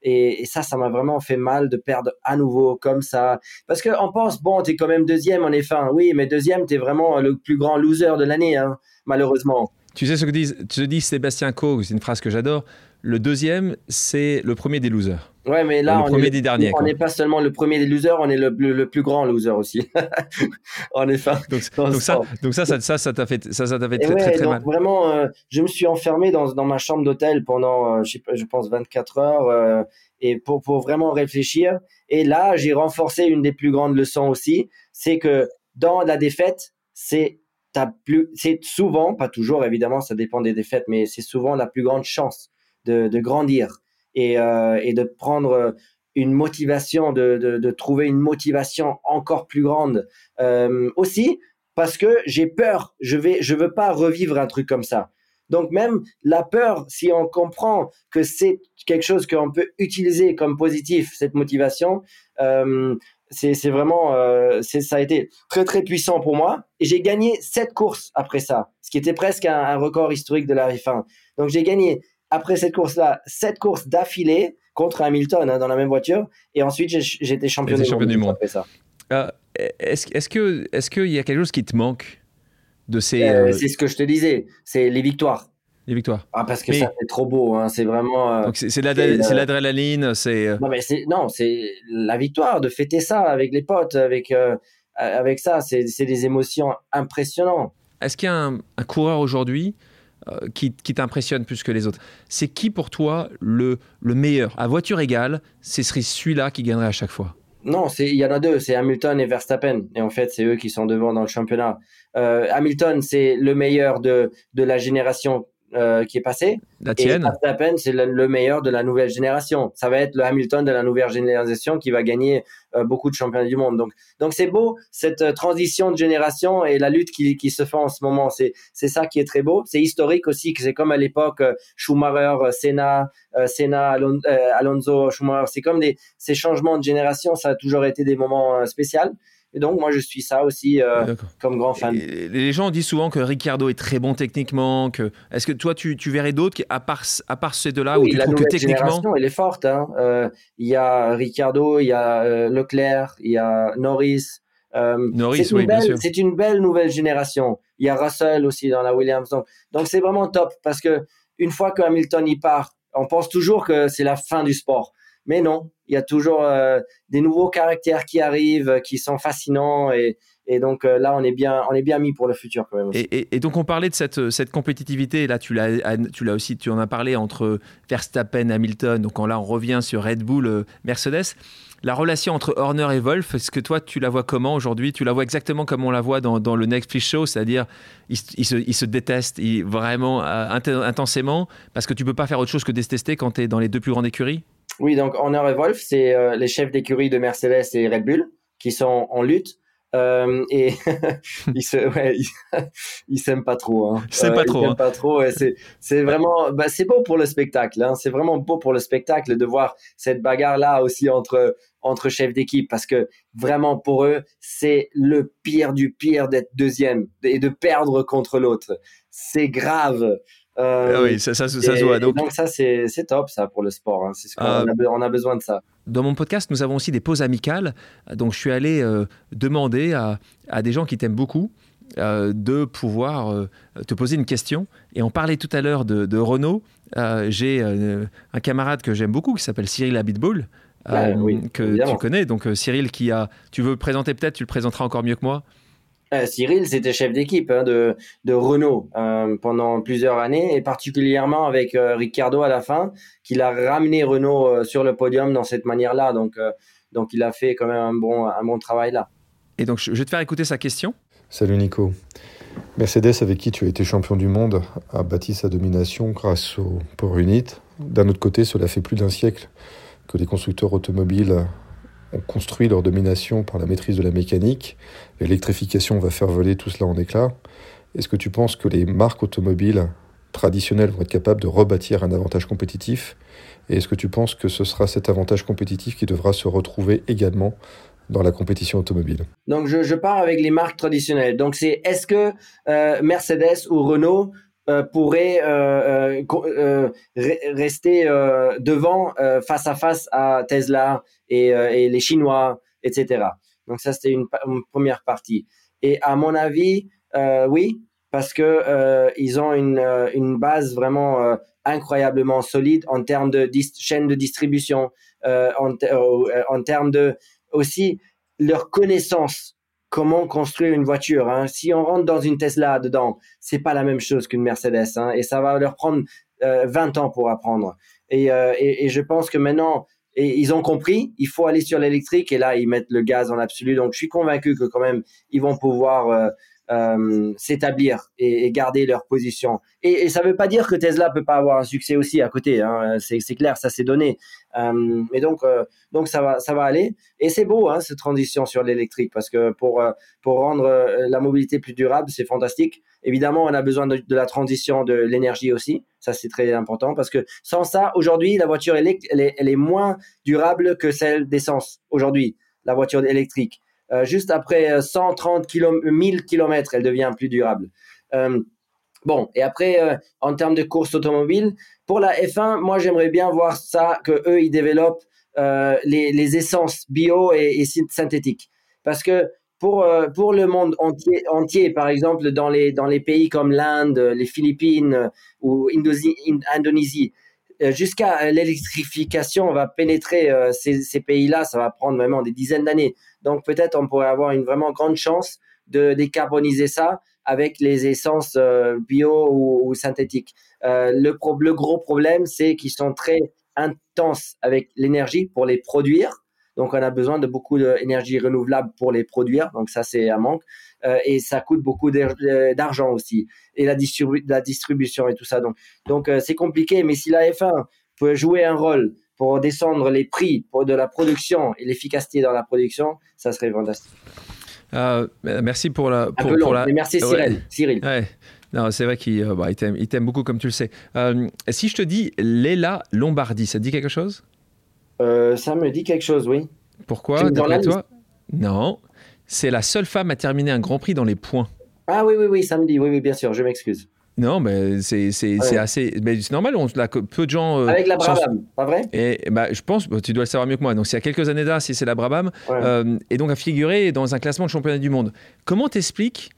et, ça, ça m'a vraiment fait mal de perdre à nouveau comme ça. Parce qu'on pense, bon, t'es quand même deuxième en F1. Oui, mais deuxième, t'es vraiment le plus grand loser de l'année, hein, malheureusement. Tu sais ce que dit, tu dis Sébastien Coe, c'est une phrase que j'adore. Le deuxième, c'est le premier des losers. Ouais, mais là, on est, des derniers, on n'est pas seulement le premier des losers, on est le, le, plus grand loser aussi. en effet. Donc, donc ça, donc ça, ça, ça, t'a fait, ça, ça t'a fait très, très, très mal. Vraiment, euh, je me suis enfermé dans, dans ma chambre d'hôtel pendant, euh, je, je, pense, 24 heures, euh, et pour, pour vraiment réfléchir. Et là, j'ai renforcé une des plus grandes leçons aussi, c'est que dans la défaite, c'est plus, c'est souvent, pas toujours évidemment, ça dépend des défaites, mais c'est souvent la plus grande chance de, grandir et, euh, et de prendre une motivation, de, trouver une motivation encore plus grande. Euh, aussi parce que j'ai peur, je vais, je veux pas revivre un truc comme ça. Donc même la peur, si on comprend que c'est quelque chose qu'on peut utiliser comme positif, cette motivation, euh, c'est vraiment, euh, ça a été très très puissant pour moi. Et j'ai gagné sept courses après ça, ce qui était presque un, un record historique de la F1. Donc j'ai gagné après cette course-là, sept courses d'affilée contre Hamilton hein, dans la même voiture. Et ensuite, j'étais champion, champion, du monde. ça. Euh, est-ce est que est-ce qu'il y a quelque chose qui te manque de ces euh, euh, C'est ce que je te disais, c'est les victoires. Les victoires. Ah parce que ça c'est trop beau, hein. c'est vraiment. c'est l'adrénaline, c'est. Non mais c'est non c'est la victoire de fêter ça avec les potes, avec avec ça, c'est des émotions impressionnantes. Est-ce qu'il y a un, un coureur aujourd'hui euh, qui, t'impressionne plus que les autres? C'est qui pour toi le, le meilleur? À voiture égale, ce serait celui-là qui gagnerait à chaque fois? Non, il y en a deux, c'est Hamilton et Verstappen. Et en fait, c'est eux qui sont devant dans le championnat. Euh, Hamilton, c'est le meilleur de, de la génération euh, qui est passé. La tienne. Verstappen, c'est le, meilleur de la nouvelle génération. Ça va être le Hamilton de la nouvelle génération qui va gagner euh, beaucoup de championnats du monde. Donc, donc c'est beau cette euh, transition de génération et la lutte qui, qui se fait en ce moment. C'est, c'est ça qui est très beau. C'est historique aussi que c'est comme à l'époque Schumacher, Senna, Senna, Alonso, Schumacher. C'est comme des ces changements de génération. Ça a toujours été des moments spéciaux. Et donc, moi, je suis ça aussi euh, comme grand fan. les gens disent souvent que Ricciardo est très bon techniquement. Que... Est-ce que toi, tu, tu verrais d'autres, à part, à part ces deux-là, où tu trouves que techniquement. elle est forte. Hein. Euh, il y a Ricciardo, il y a euh, Leclerc, il y a Norris. Norris, oui, bien sûr. C'est une belle nouvelle génération. Il y a Russell aussi dans la Williams. Donc, donc c'est vraiment top parce que une fois que Hamilton y part, on pense toujours que c'est la fin du sport. Mais non, il y a toujours euh, des nouveaux caractères qui arrivent, euh, qui sont fascinants et, donc euh, là, on est bien, on est bien mis pour le futur quand même. Et, donc on parlait de cette, compétitivité. Là, tu l'as, aussi, tu en as parlé entre Verstappen, Hamilton. Donc là, on revient sur Red Bull, Mercedes. la relation entre Horner et Wolf, est-ce que toi, tu la vois comment aujourd'hui? Tu la vois exactement comme on la voit dans, le Netflix Show, c'est-à-dire ils, se, détestent vraiment intensément parce que tu peux pas faire autre chose que détester quand tu es dans les deux plus grandes écuries? Oui, donc Horner et Wolf, c'est euh, les chefs d'écurie de Mercedes et Red Bull qui sont en lutte. Euh, et il se, ouais, il, s'aime pas trop. Hein. C'est pas trop. Hein. pas trop. c'est, c'est vraiment, bah, c'est beau pour le spectacle. Hein. C'est vraiment beau pour le spectacle de voir cette bagarre là aussi entre entre chefs d'équipe parce que vraiment pour eux c'est le pire du pire d'être deuxième et de perdre contre l'autre. C'est grave. Euh, ah oui, ça, ça, ça se voit. Donc, donc ça, c'est top, ça, pour le sport. Hein. Ce ah. on, a, besoin de ça. Dans mon podcast, nous avons aussi des pauses amicales. Donc, je suis allé euh, demander à, à, des gens qui t'aiment beaucoup euh, de pouvoir te poser une question. Et on parlait tout à l'heure de, de, Renault. J'ai un camarade que j'aime beaucoup qui s'appelle Cyril Abitboul. que tu connais. Donc Cyril qui a... Tu veux le présenter peut-être, tu le présenteras encore mieux que moi. Euh, Cyril, c'était chef d'équipe hein, de, de, Renault euh, pendant plusieurs années, et particulièrement avec euh, Ricciardo à la fin, qu'il a ramené Renault sur le podium dans cette manière-là. Donc, donc, il a fait quand même un bon, un bon travail là. Et donc, je vais te faire écouter sa question. Salut Nico. Mercedes, avec qui tu as été champion du monde, a bâti sa domination grâce au Power Unit. D'un autre côté, cela fait plus d'un siècle que les constructeurs automobiles ont construit leur domination par la maîtrise de la mécanique. L'électrification va faire voler tout cela en éclats. Est-ce que tu penses que les marques automobiles traditionnelles vont être capables de rebâtir un avantage compétitif? Et est-ce que tu penses que ce sera cet avantage compétitif qui devra se retrouver également dans la compétition automobile? Donc je, je pars avec les marques traditionnelles. Donc c'est est-ce que euh, Mercedes ou Renault euh, pourrait euh, euh, rester devant face à face à Tesla et, les Chinois, etc. Donc ça, c'était une, première partie. Et à mon avis, oui, parce que ils ont une, une base vraiment incroyablement solide en termes de chaîne de distribution, en, termes de aussi leur connaissance comment construire une voiture. Hein. Si on rentre dans une Tesla dedans, c'est pas la même chose qu'une Mercedes, hein, et ça va leur prendre 20 euh, ans pour apprendre. Euh, et, je pense que maintenant, ils ont compris, il faut aller sur l'électrique, et là, ils mettent le gaz en absolu. Donc, je suis convaincu que quand même, ils vont pouvoir euh, euh, s'établir et, garder leur position. Et, ça ne veut pas dire que Tesla peut pas avoir un succès aussi à côté. Hein. C'est clair, ça s'est donné. Euh, mais donc, euh, donc ça va, ça va aller. Et c'est beau hein, cette transition sur l'électrique parce que pour pour rendre la mobilité plus durable, c'est fantastique. Évidemment, on a besoin de, la transition de l'énergie aussi. Ça, c'est très important parce que sans ça, aujourd'hui, la voiture électrique, elle est, elle est moins durable que celle d'essence. Aujourd'hui, la voiture électrique. Euh, juste après 130 km, 1000 km, elle devient plus durable. Euh, bon, et après, euh, en termes de course automobile, pour la F1, moi, j'aimerais bien voir ça, que eux, ils développent les, essences bio et, synthétiques. Parce que pour, pour le monde entier, entier, par exemple, dans les, dans les pays comme l'Inde, les Philippines ou Indonésie, jusqu'à l'électrification, on va pénétrer ces, ces pays-là, ça va prendre vraiment des dizaines d'années. Donc peut-être on pourrait avoir une vraiment grande chance de décarboniser ça avec les essences euh, bio ou, synthétiques. Euh, le, le, gros problème, c'est qu'ils sont très intenses avec l'énergie pour les produire. Donc, on a besoin de beaucoup d'énergie renouvelable pour les produire. Donc, ça, c'est un manque. Euh, et ça coûte beaucoup d'argent aussi. Et la, la, distribution et tout ça. Donc, donc c'est compliqué. Mais si la F1 peut jouer un rôle pour descendre les prix pour de la production et l'efficacité dans la production, ça serait fantastique. Euh, merci pour la. Pour, pour la... merci Cyril. Cyril. Non, c'est vrai qu'il euh, bah, t'aime beaucoup comme tu le sais. Euh, si je te dis Léla Lombardi, ça te dit quelque chose? Ça me dit quelque chose, oui. Pourquoi D'après toi? Non. C'est la seule femme à terminer un Grand Prix dans les points. Ah oui, oui, oui, ça me dit. Oui, oui, bien sûr, je m'excuse. Non, mais c'est assez. c'est normal, on, là, peu de gens. Euh, Avec la Brabham, pas vrai? Et bah, je pense, tu dois le savoir mieux que moi. Donc, c'est il y a quelques années là, si c'est la Brabham, euh, et donc à figurer dans un classement de championnat du monde. Comment t'expliques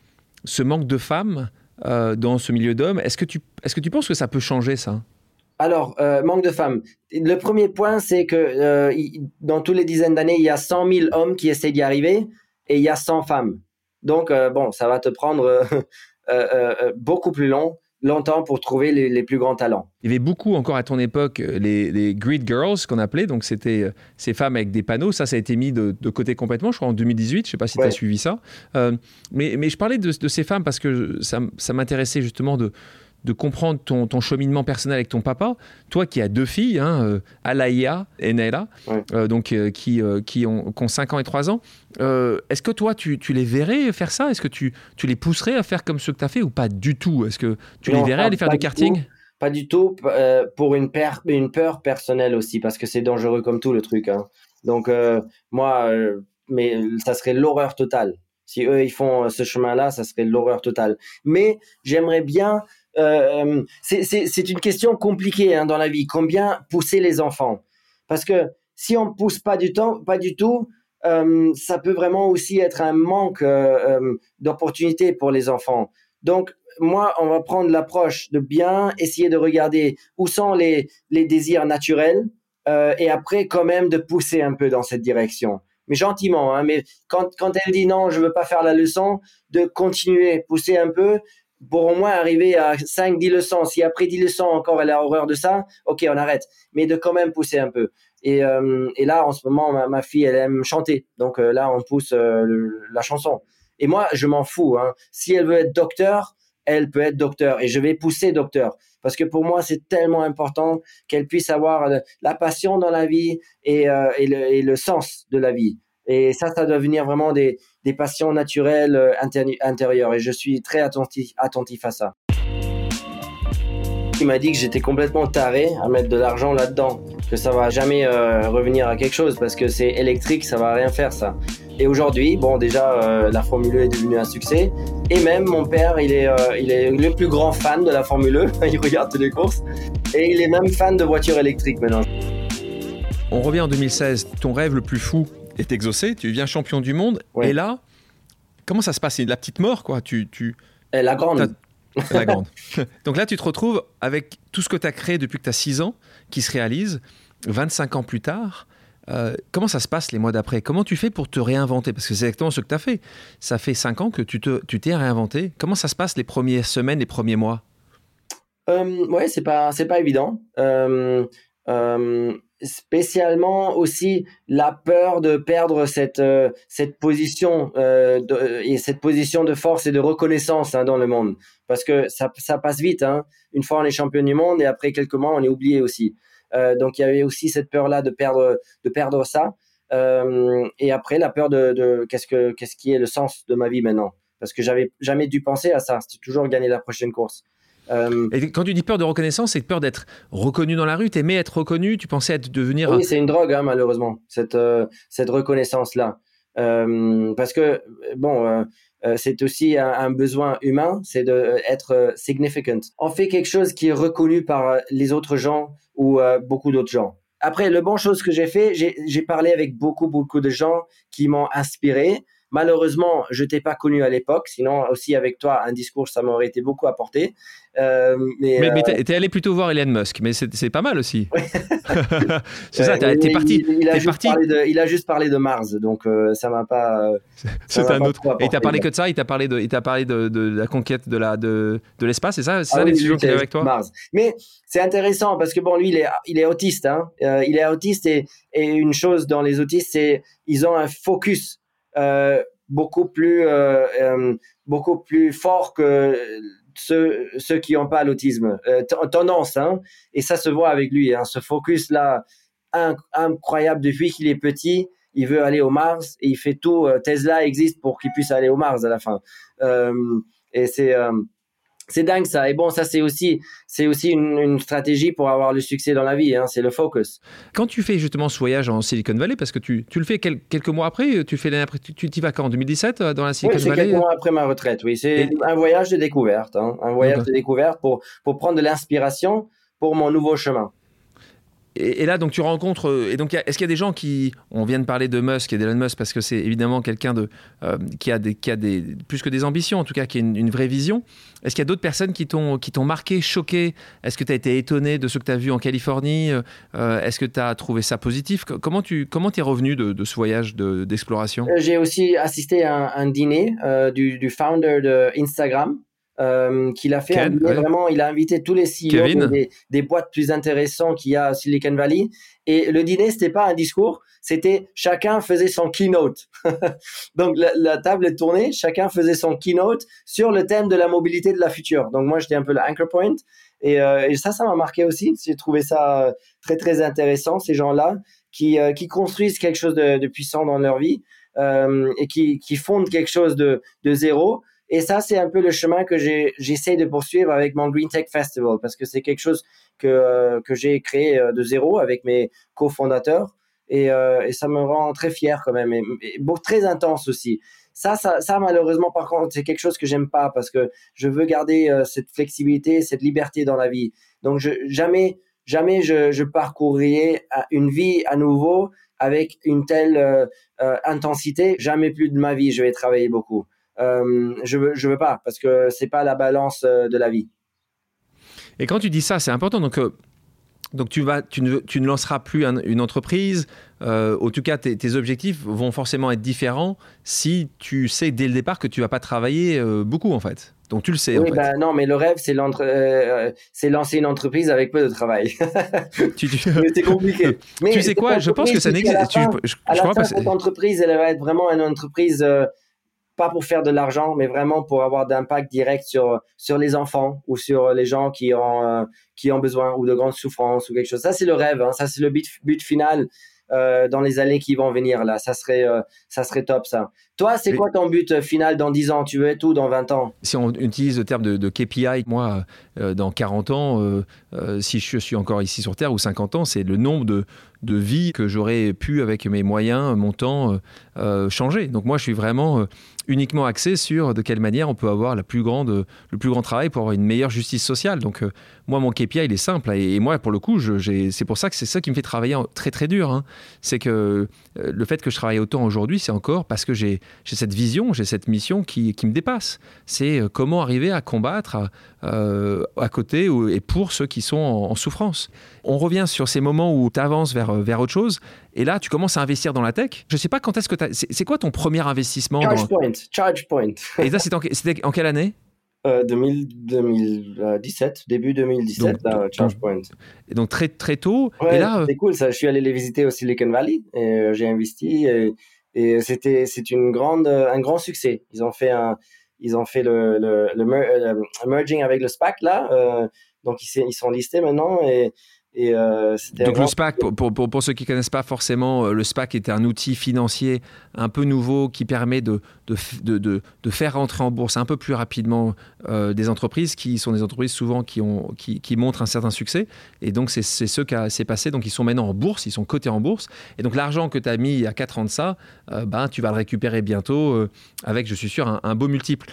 ce manque de femmes euh, dans ce milieu d'hommes? Est-ce que, tu, est -ce que tu penses que ça peut changer ça? Alors, manque de femmes. Le premier point, c'est que dans tous les dizaines d'années, il y a 100 000 hommes qui essaient d'y arriver et il y a 100 femmes. Donc, bon, ça va te prendre Euh, euh, euh, beaucoup plus long longtemps pour trouver les, plus grands talents. Il y avait beaucoup encore à ton époque les, les Grid Girls qu'on appelait, donc c'était ces femmes avec des panneaux. Ça, ça a été mis de, côté complètement, je crois, en 2018. Je ne sais pas si tu as suivi ça. mais, mais je parlais de, de, ces femmes parce que ça, ça m'intéressait justement de de comprendre ton, ton, cheminement personnel avec ton papa. Toi qui as deux filles, hein, euh, Alaïa et Naila, euh, donc, euh, qui, qui, ont, 5 ans et 3 ans. Est-ce que toi, tu, tu, les verrais faire ça? Est-ce que tu, tu, les pousserais à faire comme ce que tu as fait ou pas du tout? Est-ce que tu les verrais aller faire du karting? Pas du tout, pour une, une peur personnelle aussi, parce que c'est dangereux comme tout le truc. Hein. Donc, moi, mais ça serait l'horreur totale. Si eux, ils font ce chemin-là, ça serait l'horreur totale. Mais j'aimerais bien euh, c'est une question compliquée hein, dans la vie. Combien pousser les enfants? Parce que si on pousse pas du temps, pas du tout, euh, ça peut vraiment aussi être un manque euh, d'opportunités pour les enfants. Donc moi, on va prendre l'approche de bien essayer de regarder où sont les, les désirs naturels et après quand même de pousser un peu dans cette direction mais gentiment. Hein, mais quand, quand elle dit non, je veux pas faire la leçon, de continuer, pousser un peu, pour au moins arriver à 5, 10 leçons. Si après 10 leçons encore elle a horreur de ça, ok, on arrête. Mais de quand même pousser un peu. Et, euh, et là, en ce moment, ma, fille, elle aime chanter. Donc euh, là, on pousse euh, la chanson. Et moi, je m'en fous. Hein. Si elle veut être docteur, elle peut être docteur. Et je vais pousser docteur. Parce que pour moi, c'est tellement important qu'elle puisse avoir la passion dans la vie et, et, le, et le sens de la vie. Et ça, ça doit venir vraiment des, des passions naturelles euh, intérieures. Et je suis très attentif, attentif à ça. Il m'a dit que j'étais complètement taré à mettre de l'argent là-dedans, que ça va jamais euh, revenir à quelque chose parce que c'est électrique, ça va rien faire ça. Et aujourd'hui, bon, déjà, euh, la Formule 1 e est devenue un succès. Et même mon père, il est, il est le plus grand fan de la Formule 1. E. il regarde toutes les courses. Et il est même fan de voitures électriques maintenant. On revient en 2016. Ton rêve le plus fou, est exaucé, tu deviens champion du monde. Et là, comment ça se passe? C'est la petite mort, quoi. Tu, tu... la grande. La grande. Donc là, tu te retrouves avec tout ce que tu as créé depuis que tu as 6 ans, qui se réalise 25 ans plus tard. Euh, comment ça se passe les mois d'après? Comment tu fais pour te réinventer? Parce que c'est exactement ce que tu as fait. Ça fait 5 ans que tu t'es tu réinventé. Comment ça se passe les premières semaines, les premiers mois? Euh, Ouais, c'est pas, pas évident. Euh, euh spécialement aussi la peur de perdre cette euh, cette position euh, et cette position de force et de reconnaissance hein, dans le monde. Parce que ça, ça passe vite hein. une fois on est champion du monde et après quelques mois on est oublié aussi. Euh, donc il y avait aussi cette peur là de perdre de perdre ça. Et après la peur de, de qu'est-ce que qu'est-ce qui est le sens de ma vie maintenant? Parce que j'avais jamais dû penser à ça. C'était toujours gagner la prochaine course euh, et quand tu dis peur de reconnaissance, c'est peur d'être reconnu dans la rue. T'aimais être reconnu, tu pensais être devenir. Oui, c'est une drogue hein, malheureusement cette euh, cette reconnaissance là, euh, parce que bon, c'est aussi un, besoin humain, c'est de être significant. On fait quelque chose qui est reconnu par les autres gens ou beaucoup d'autres gens. Après, le bon chose que j'ai fait, j'ai parlé avec beaucoup beaucoup de gens qui m'ont inspiré. Malheureusement, je t'ai pas connu à l'époque, sinon aussi avec toi, un discours, ça m'aurait été beaucoup apporté. Euh, mais mais, mais euh, t'es allé plutôt voir Elon Musk, mais c'est pas mal aussi. c'est ça, t'es parti. Il, a juste parti. Parlé de, il a juste parlé de Mars, donc euh, ça m'a pas. c'est un autre. Et il t'a parlé que de ça, il t'a parlé de, il parlé de, de, la conquête de la de, de l'espace, c'est ça, c'est ah ça les sujets qu'il avec toi? Mars. Mais c'est intéressant parce que bon, lui, il est, il est autiste, hein. il est autiste et, et une chose dans les autistes, c'est ils ont un focus euh, beaucoup plus euh, euh, beaucoup plus fort que ceux, ceux qui n'ont pas l'autisme. tendance, hein, et ça se voit avec lui, hein, ce focus là incroyable depuis qu'il est petit. Il veut aller au Mars et il fait tout. Tesla existe pour qu'il puisse aller au Mars à la fin. et c'est c'est dingue ça. Et bon, ça c'est aussi, c'est aussi une, stratégie pour avoir le succès dans la vie. Hein. c'est le focus. Quand tu fais justement ce voyage en Silicon Valley, parce que tu, tu le fais quelques mois après, tu fais tu, tu y vas quand en 2017 euh, dans la Silicon oui, Valley? quelques mois après ma retraite. Oui, c'est un voyage de découverte, hein. un voyage de découverte pour pour prendre de l'inspiration pour mon nouveau chemin. Et, là, donc, tu rencontres. Euh, et donc, est-ce qu'il y a des gens qui. On vient de parler de Musk et d'Elon Musk parce que c'est évidemment quelqu'un de, euh, qui, a des, qui a des. Plus que des ambitions, en tout cas, qui a une, vraie vision. Est-ce qu'il y a d'autres personnes qui t'ont, marqué, choqué? Est-ce que tu as été étonné de ce que tu as vu en Californie? Euh, Est-ce que tu as trouvé ça positif? Comment tu comment es revenu de, ce voyage d'exploration? J'ai aussi assisté à un, dîner du, du, founder de Instagram. Qu'il a fait vraiment. Il a invité tous les CEO des, des, boîtes plus intéressantes qu'il y a à Silicon Valley. Et le dîner, c'était pas un discours, c'était chacun faisait son keynote. Donc la, table est tournée, chacun faisait son keynote sur le thème de la mobilité de la future. Donc moi, j'étais un peu le anchor point. Et, et ça, ça m'a marqué aussi. J'ai trouvé ça très, très intéressant, ces gens-là qui, qui construisent quelque chose de, de puissant dans leur vie. Euh, et qui, qui fondent quelque chose de, de zéro. Et ça, c'est un peu le chemin que j'essaie de poursuivre avec mon Green Tech Festival, parce que c'est quelque chose que, euh, que j'ai créé euh, de zéro avec mes cofondateurs. Et, et ça me rend très fier quand même, et, très intense aussi. Ça, ça, ça, malheureusement, par contre, c'est quelque chose que j'aime pas parce que je veux garder cette flexibilité, cette liberté dans la vie. Donc, jamais, jamais je, je parcourrai une vie à nouveau avec une telle euh, euh, intensité, jamais plus de ma vie je vais travailler beaucoup. Euh, je veux, je veux pas parce que c'est pas la balance de la vie. Et quand tu dis ça, c'est important. Donc, donc tu, vas, tu, ne, tu ne lanceras plus une entreprise. en tout cas, tes, objectifs vont forcément être différents si tu sais dès le départ que tu vas pas travailler beaucoup en fait. Donc tu le sais. Oui, en fait. ben non, mais le rêve, c'est euh, lancer une entreprise avec peu de travail. c'est compliqué. Mais tu sais quoi? Je pense que ça n'existe. À la fin, cette entreprise, elle va être vraiment une entreprise euh, pas pour faire de l'argent, mais vraiment pour avoir d'impact direct sur sur les enfants ou sur les gens qui ont euh, qui ont besoin ou de grandes souffrances ou quelque chose. Ça c'est le rêve. Hein. Ça c'est le but but final. Euh, dans les années qui vont venir là. Ça serait, euh, ça serait top ça. Toi, c'est quoi ton but final dans 10 ans? Tu veux être où dans 20 ans? Si on utilise le terme de, KPI, moi, dans 40 ans, si je suis encore ici sur Terre ou 50 ans, c'est le nombre de, de vies que j'aurais pu, avec mes moyens, mon temps, changer. Donc moi, je suis vraiment uniquement axé sur de quelle manière on peut avoir le plus grand travail pour avoir une meilleure justice sociale. Donc moi, mon KPI, il est simple. Et, moi, pour le coup, c'est pour ça que c'est ça qui me fait travailler très très dur. Hein. C'est que euh, le fait que je travaille autant aujourd'hui, c'est encore parce que j'ai cette vision, j'ai cette mission qui, qui me dépasse. C'est euh, comment arriver à combattre euh, à côté et pour ceux qui sont en, souffrance. On revient sur ces moments où tu avances vers, vers autre chose. Et là, tu commences à investir dans la tech. Je ne sais pas quand est-ce que tu C'est quoi ton premier investissement Charge Point. Charge Point. et ça, c'était en, quelle année? 2017, euh, début 2017, Charge Point. Et donc très très tôt. et là, euh, c'est cool. Ça, je suis allé les visiter au Silicon Valley et euh, j'ai investi et, et c'était c'est une grande un grand succès. Ils ont fait un ils ont fait le, le, le, merging avec le SPAC là, donc ils, ils sont listés maintenant et et euh, Donc le SPAC, pour, pour, pour, ceux qui ne connaissent pas forcément, euh, le SPAC est un outil financier un peu nouveau qui permet de, de, de, de faire rentrer en bourse un peu plus rapidement euh, des entreprises qui sont des entreprises souvent qui, ont, qui, qui montrent un certain succès. Et donc c'est ce qui s'est passé. Donc ils sont maintenant en bourse, ils sont cotés en bourse. Et donc l'argent que tu as mis il y a 4 ans de ça, ben, tu vas le récupérer bientôt avec, je suis sûr, un, beau multiple.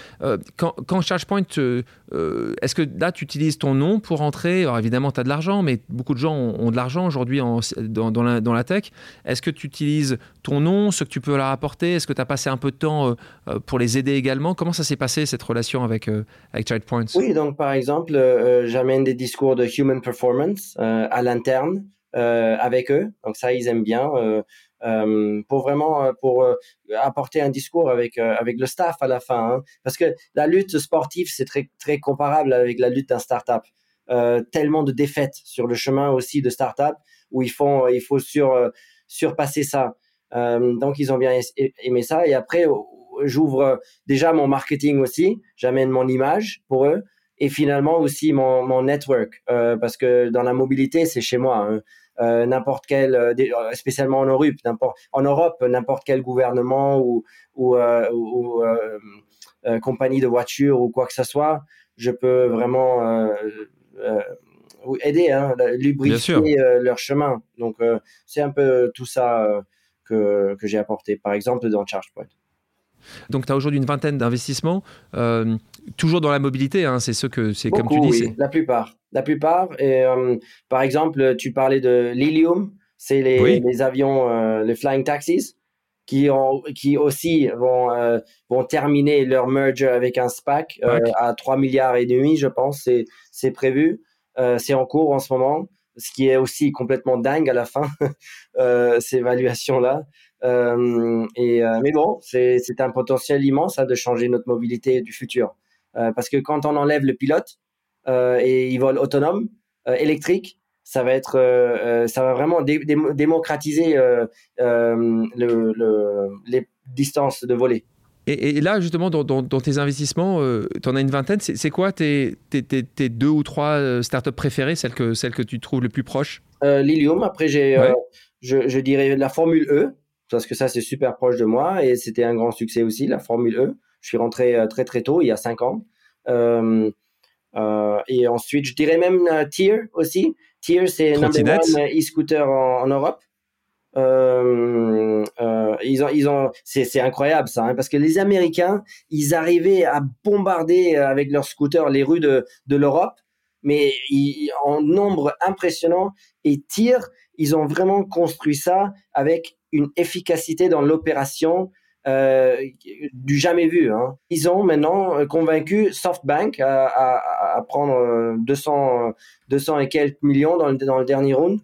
quand, quand ChargePoint, est-ce que là tu utilises ton nom pour rentrer Alors évidemment tu as de l'argent, mais beaucoup beaucoup de gens ont, de l'argent aujourd'hui dans, la, tech. Est-ce que tu utilises ton nom, ce que tu peux leur apporter? Est-ce que tu as passé un peu de temps euh, euh, pour les aider également? Comment ça s'est passé cette relation avec, euh, avec Oui, donc par exemple, j'amène des discours de human performance à l'interne avec eux. Donc ça, ils aiment bien. pour vraiment pour apporter un discours avec avec le staff à la fin hein. parce que la lutte sportive c'est très très comparable avec la lutte d'un startup euh, tellement de défaites sur le chemin aussi de start-up où ils font, il faut sur, euh, surpasser ça. Euh, donc, ils ont bien aimé ça. Et après, j'ouvre déjà mon marketing aussi. J'amène mon image pour eux. Et finalement aussi mon, mon network. parce que dans la mobilité, c'est chez moi. Hein. n'importe quel, spécialement en Europe, n'importe, en Europe, n'importe quel gouvernement ou, ou, compagnie de voitures ou quoi que ce soit, je peux vraiment euh, aider, hein, lubrifier euh, leur chemin. Donc, euh, c'est un peu tout ça que, que j'ai apporté, par exemple, dans ChargePoint. Donc, tu as aujourd'hui une vingtaine d'investissements, toujours dans la mobilité, hein, c'est ce que c'est comme tu dis. Oui, la plupart. La plupart. Et, par exemple, tu parlais de l'Ilium, c'est les, les, avions, les flying taxis, qui, ont, qui aussi vont, vont terminer leur merger avec un SPAC à 3 milliards et demi, je pense. C'est c'est prévu, euh, c'est en cours en ce moment, ce qui est aussi complètement dingue à la fin, euh, ces évaluations-là. Euh, et, mais bon, c'est un potentiel immense hein, de changer notre mobilité du futur. parce que quand on enlève le pilote et il vole autonome, électrique, ça va être, ça va vraiment démocratiser le, les distances de volée. Et, là, justement, dans, tes investissements, tu en as une vingtaine. C'est quoi tes, tes, deux ou trois startups préférées, celles que, celles que tu trouves le plus proches? Lilium. Après, j'ai, je, je, dirais la Formule E, parce que ça, c'est super proche de moi et c'était un grand succès aussi, la Formule E. Je suis rentré euh, très très tôt, il y a cinq ans. Euh, euh, et ensuite, je dirais même euh, Tier aussi. Tier, c'est number one e-scooter en, en, Europe. Euh, ils ont, ils ont, c'est incroyable ça, hein, parce que les Américains, ils arrivaient à bombarder avec leurs scooters les rues de, de l'Europe, mais ils, en nombre impressionnant. Et Tier, ils ont vraiment construit ça avec une efficacité dans l'opération euh, du jamais vu. Hein. Ils ont maintenant euh, convaincu SoftBank à, prendre 200, euh, 200 et quelques millions dans le, dernier round.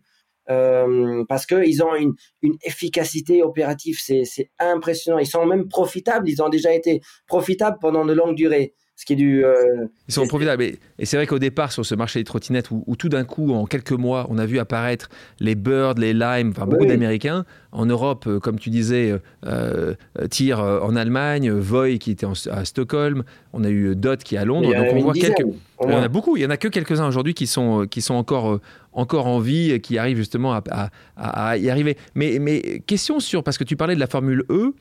Euh, parce qu'ils ont une efficacité opérative, c'est impressionnant. Ils sont même profitables, ils ont déjà été profitables pendant de longues durées ce qui est du. Euh, Ils sont profitables. Et, c'est vrai qu'au départ, sur ce marché des trottinettes, où, tout d'un coup, en quelques mois, on a vu apparaître les Bird, les Lime, enfin beaucoup d'Américains. En Europe, euh, comme tu disais, euh, Tyr en Allemagne, Voy qui était à Stockholm, on a eu Dot qui est à Londres. Donc on voit quelques. Il y en a beaucoup. Il y en a que quelques-uns aujourd'hui qui sont, qui sont encore, encore en vie et qui arrivent justement à, à, y arriver. Mais, mais question sur. Parce que tu parlais de la Formule E.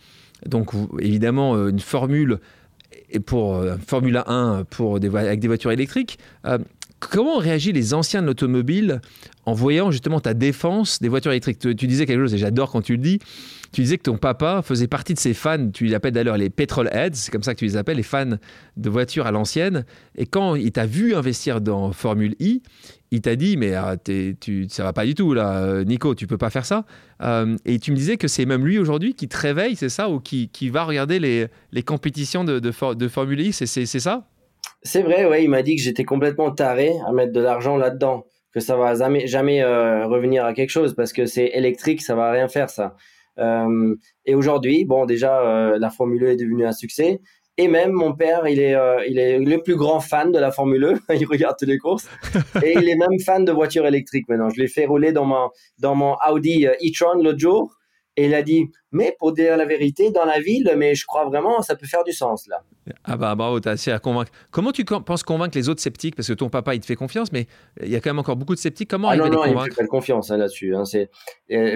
Donc évidemment, une formule et pour euh, Formule 1 pour des, avec des voitures électriques. Euh, comment réagissent les anciens de l'automobile en voyant justement ta défense des voitures électriques? Tu, disais quelque chose et j'adore quand tu le dis. Tu disais que ton papa faisait partie de ces fans, tu les appelles d'ailleurs les petrol heads, c'est comme ça que tu les appelles, les fans de voitures à l'ancienne. Et quand il t'a vu investir dans Formule I, il t'a dit mais ah, tu, ça va pas du tout là, euh, Nico, tu peux pas faire ça. Euh, et tu me disais que c'est même lui aujourd'hui qui te réveille, c'est ça, ou qui, va regarder les, compétitions de, Formule I, c'est ça? C'est vrai, ouais, il m'a dit que j'étais complètement taré à mettre de l'argent là-dedans, que ça va jamais, euh, revenir à quelque chose parce que c'est électrique, ça va rien faire ça. et aujourd'hui, bon, déjà, la Formule E est devenue un succès. Et même mon père, il est, euh, il est le plus grand fan de la Formule E. il regarde toutes les courses. et il est même fan de voitures électriques maintenant. Je l'ai fait rouler dans mon, dans mon Audi euh, e-tron l'autre jour. Et il a dit, mais pour dire la vérité, dans la ville, mais je crois vraiment, ça peut faire du sens là. Ah bah bravo, t'as assez à convaincre. Comment tu penses convaincre les autres sceptiques? Parce que ton papa, il te fait confiance, mais il y a quand même encore beaucoup de sceptiques. Comment ah non, non, il me fait confiance hein, là-dessus. Hein.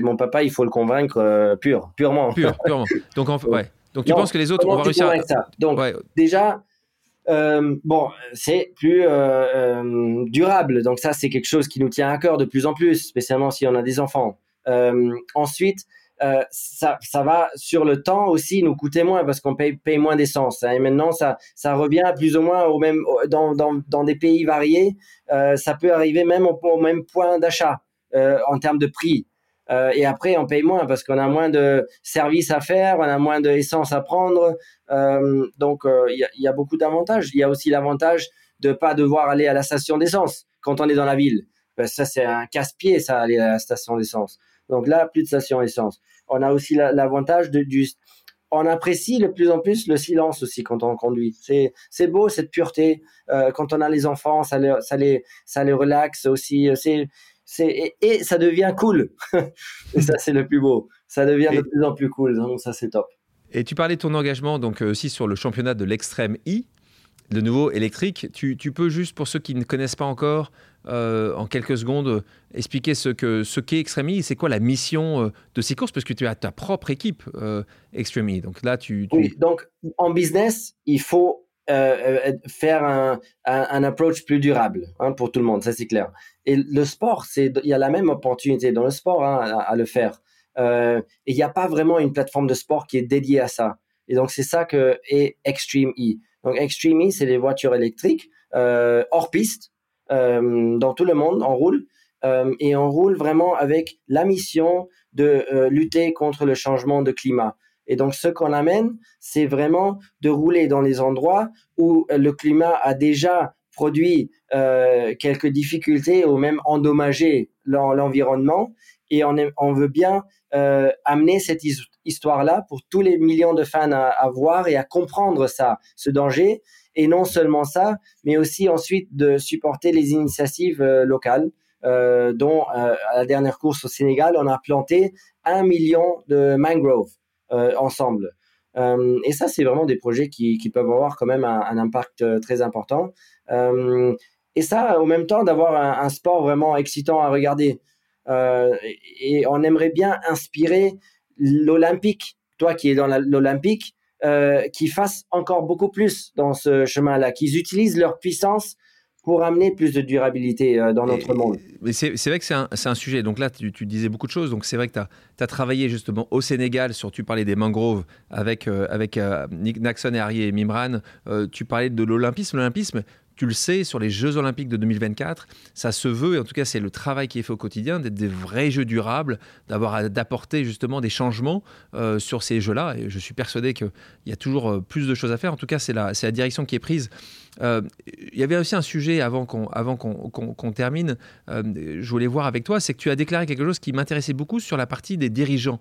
mon papa, il faut le convaincre euh, pur, purement. Pur, purement. Donc, en, ouais. Donc tu penses que les autres vont réussir à... ça? Donc déjà, euh, bon, c'est plus euh, euh, durable. Donc ça, c'est quelque chose qui nous tient à cœur de plus en plus, spécialement si on a des enfants. ensuite, ça, ça va sur le temps aussi nous coûter moins parce qu'on paye, paye moins d'essence. Hein. et maintenant, ça, ça revient plus ou moins au même, dans, dans, dans des pays variés. ça peut arriver même au, au même point d'achat en termes de prix. Euh, et après, on paye moins parce qu'on a moins de services à faire, on a moins d'essence à prendre. Euh, donc, euh, il y, a beaucoup d'avantages. Il y a aussi l'avantage de pas devoir aller à la station d'essence quand on est dans la ville. ça, c'est un casse-pied, ça, aller à la station d'essence. Donc là, plus de station d'essence. On a aussi l'avantage de du on apprécie de plus en plus le silence aussi quand on conduit. C'est beau cette pureté. Quand on a les enfants, ça les ça les ça les relaxe aussi. C'est et, ça devient cool. et ça, c'est le plus beau. Ça devient de plus en plus cool. Donc ça, c'est top. Et tu parlais de ton engagement donc euh, aussi sur le championnat de l'extrême I, le nouveau électrique. Tu, peux juste, pour ceux qui ne connaissent pas encore, euh, en quelques secondes, expliquer ce que ce qu'est Extreme E. C'est quoi la mission euh, de ces courses Parce que tu as ta propre équipe Extreme E. Donc là, tu, Oui, donc en business, il faut faire un, un, approach plus durable hein, pour tout le monde, ça c'est clair. Et le sport, c'est il y a la même opportunité dans le sport hein, à, le faire. Euh, et il n'y a pas vraiment une plateforme de sport qui est dédiée à ça. Et donc c'est ça que est Extreme E. Donc Extreme E, c'est des voitures électriques euh, hors piste euh, dans tout le monde. On roule euh, et on roule vraiment avec la mission de euh, lutter contre le changement de climat. Et donc, ce qu'on amène, c'est vraiment de rouler dans les endroits où le climat a déjà produit euh, quelques difficultés ou même endommagé l'environnement. Et on, veut bien amener cette histoire-là pour tous les millions de fans à, voir et à comprendre ça, ce danger. Et non seulement ça, mais aussi ensuite de supporter les initiatives locales. Euh, dont à la dernière course au Sénégal, on a planté un million de mangroves ensemble. Euh, et ça, c'est vraiment des projets qui, qui, peuvent avoir quand même un, impact euh, très important. Euh, et ça, au même temps, d'avoir un, un, sport vraiment excitant à regarder. et on aimerait bien inspirer l'Olympique, toi qui es dans l'Olympique, qui fasse encore beaucoup plus dans ce chemin-là, qu'ils utilisent leur puissance pour amener plus de durabilité euh, dans notre monde. Mais c'est vrai que c'est un, un, sujet. Donc là, tu, tu, disais beaucoup de choses. Donc c'est vrai que tu as, as, travaillé justement au Sénégal sur, tu parlais des mangroves avec, euh, avec euh, Nick Naxon et Harry et Mimran. tu parlais de l'olympisme. L'olympisme, tu le sais, sur les Jeux Olympiques de 2024, ça se veut, et en tout cas c'est le travail qui est fait au quotidien, d'être des vrais jeux durables, d'avoir d'apporter justement des changements euh, sur ces jeux-là. Et je suis persuadé qu'il y a toujours euh, plus de choses à faire. En tout cas, c'est la, la direction qui est prise. Euh, il y avait aussi un sujet avant qu'on avant qu'on termine, euh, je voulais voir avec toi, c'est que tu as déclaré quelque chose qui m'intéressait beaucoup sur la partie des dirigeants.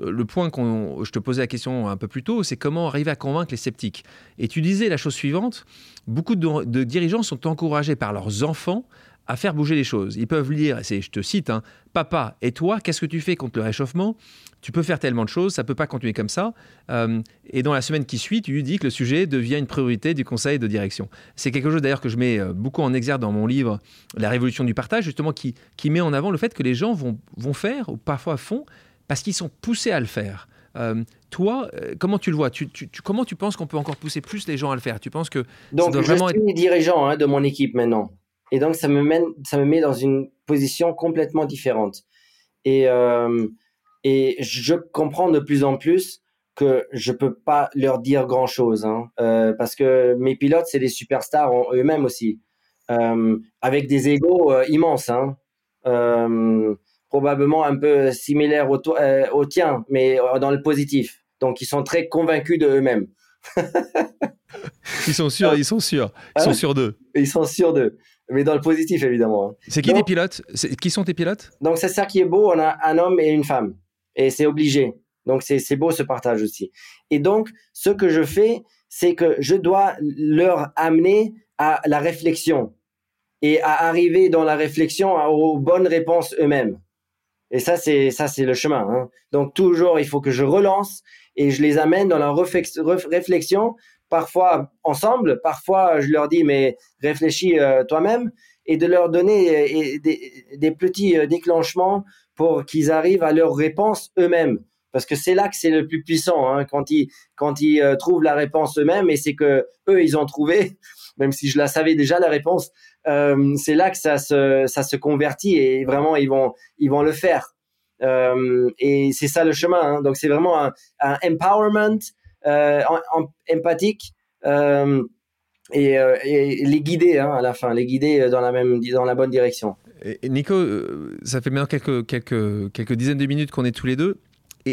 Euh, le point qu'on, je te posais la question un peu plus tôt, c'est comment arriver à convaincre les sceptiques. Et tu disais la chose suivante, beaucoup de, dirigeants sont encouragés par leurs enfants à faire bouger les choses. Ils peuvent lire, je te cite, hein, Papa, et toi, qu'est-ce que tu fais contre le réchauffement? Tu peux faire tellement de choses, ça ne peut pas continuer comme ça. Euh, et dans la semaine qui suit, tu lui dis que le sujet devient une priorité du conseil de direction. C'est quelque chose d'ailleurs que je mets euh, beaucoup en exergue dans mon livre La révolution du partage, justement, qui, qui met en avant le fait que les gens vont, vont faire, ou parfois font, parce qu'ils sont poussés à le faire. Euh, toi, euh, comment tu le vois? Tu, tu, Comment tu penses qu'on peut encore pousser plus les gens à le faire? Tu penses que donc je vraiment suis dirigeant hein, de mon équipe maintenant, et donc ça me mène, ça me met dans une position complètement différente. Et euh, et je comprends de plus en plus que je peux pas leur dire grand chose, hein, parce que mes pilotes c'est des superstars eux-mêmes aussi, avec des égos immenses. Hein probablement un peu similaire au, euh, au tien, mais euh, dans le positif. Donc, ils sont très convaincus de eux-mêmes. ils sont sûrs, ils sont sûrs, ils sont hein sûrs d'eux. Ils sont sûrs d'eux, mais dans le positif évidemment. Hein. C'est qui tes pilotes? Qui sont tes pilotes? Donc c'est ça qui est beau, on a un homme et une femme, et c'est obligé. Donc c'est beau ce partage aussi. Et donc ce que je fais, c'est que je dois leur amener à la réflexion et à arriver dans la réflexion aux bonnes réponses eux-mêmes. Et ça, c'est ça, c'est le chemin. Hein. Donc toujours, il faut que je relance et je les amène dans la réflexion. Parfois ensemble, parfois je leur dis mais réfléchis euh, toi-même et de leur donner euh, des, des, petits euh, déclenchements pour qu'ils arrivent à leur réponse eux-mêmes. Parce que c'est là que c'est le plus puissant hein, quand ils quand ils trouvent la réponse eux-mêmes et c'est que eux ils ont trouvé, même si je la savais déjà la réponse, euh, c'est là que ça se, ça se convertit et vraiment ils vont, ils vont le faire. Euh, et c'est ça le chemin. Hein. Donc c'est vraiment un, un empowerment euh, empathique et, et, les guider hein, à la fin, les guider dans la même, dans la bonne direction. Nico, ça fait maintenant quelques, quelques, quelques dizaines de minutes qu'on est tous les deux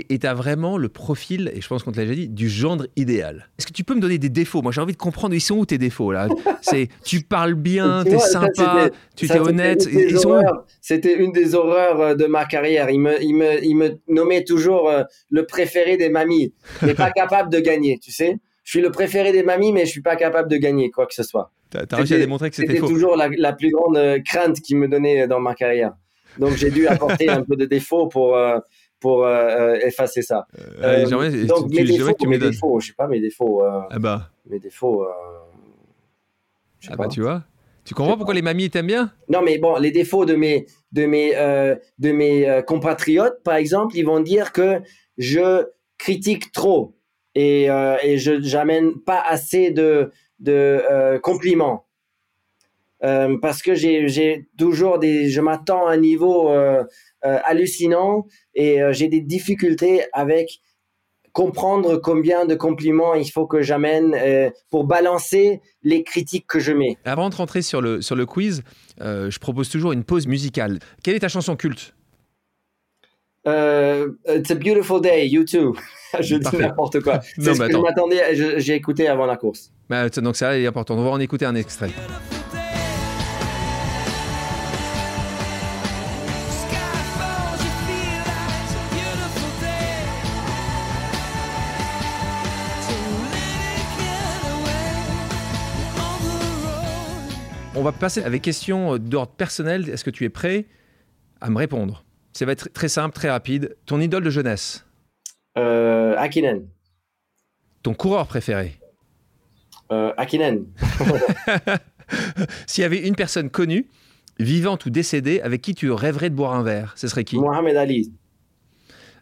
et tu as vraiment le profil, et je pense qu'on te l'a déjà dit, du gendre idéal. Est-ce que tu peux me donner des défauts? Moi, j'ai envie de comprendre, ils sont où tes défauts là? C'est tu parles bien, tu es sympa, tu es honnête. Ils sont C'était une des horreurs euh, de ma carrière. Il me, il me, il me nommait toujours euh, le préféré des mamies, mais pas capable de gagner, tu sais je suis le préféré des mamies, mais je suis pas capable de gagner quoi que ce soit. Tu as, réussi à démontrer que c'était faux. C'était toujours la, la, plus grande euh, crainte qu'il me donnait dans ma carrière. Donc j'ai dû apporter un peu de défauts pour, pour euh, euh, effacer ça. Euh, donc, tu, mes défauts, que tu mes défauts, je sais pas mes défauts. ah bah. Mes défauts. ah bah, tu vois. Tu comprends pourquoi les mamies t'aiment bien? Non, mais bon, les défauts de mes, de mes, de mes compatriotes, par exemple, ils vont dire que je critique trop et, et je n'amène pas assez de, de compliments. parce que j'ai toujours des, je m'attends à un niveau euh, hallucinant et euh, j'ai des difficultés avec comprendre combien de compliments il faut que j'amène euh, pour balancer les critiques que je mets. Avant de rentrer sur le, sur le quiz, je propose toujours une pause musicale. Quelle est ta chanson culte? It's a Beautiful Day, You Too. je dis n'importe quoi. C'est ce que je m'attendais, j'ai écouté avant la course. Bah, donc ça est important. On va en écouter un extrait. Va passer avec questions d'ordre personnel. Est-ce que tu es prêt à me répondre? Ça va être très simple, très rapide. Ton idole de jeunesse? Euh, Akinen. Ton coureur préféré? Euh, Akinen. S'il y avait une personne connue, vivante ou décédée, avec qui tu rêverais de boire un verre, ce serait qui? Mohamed Ali.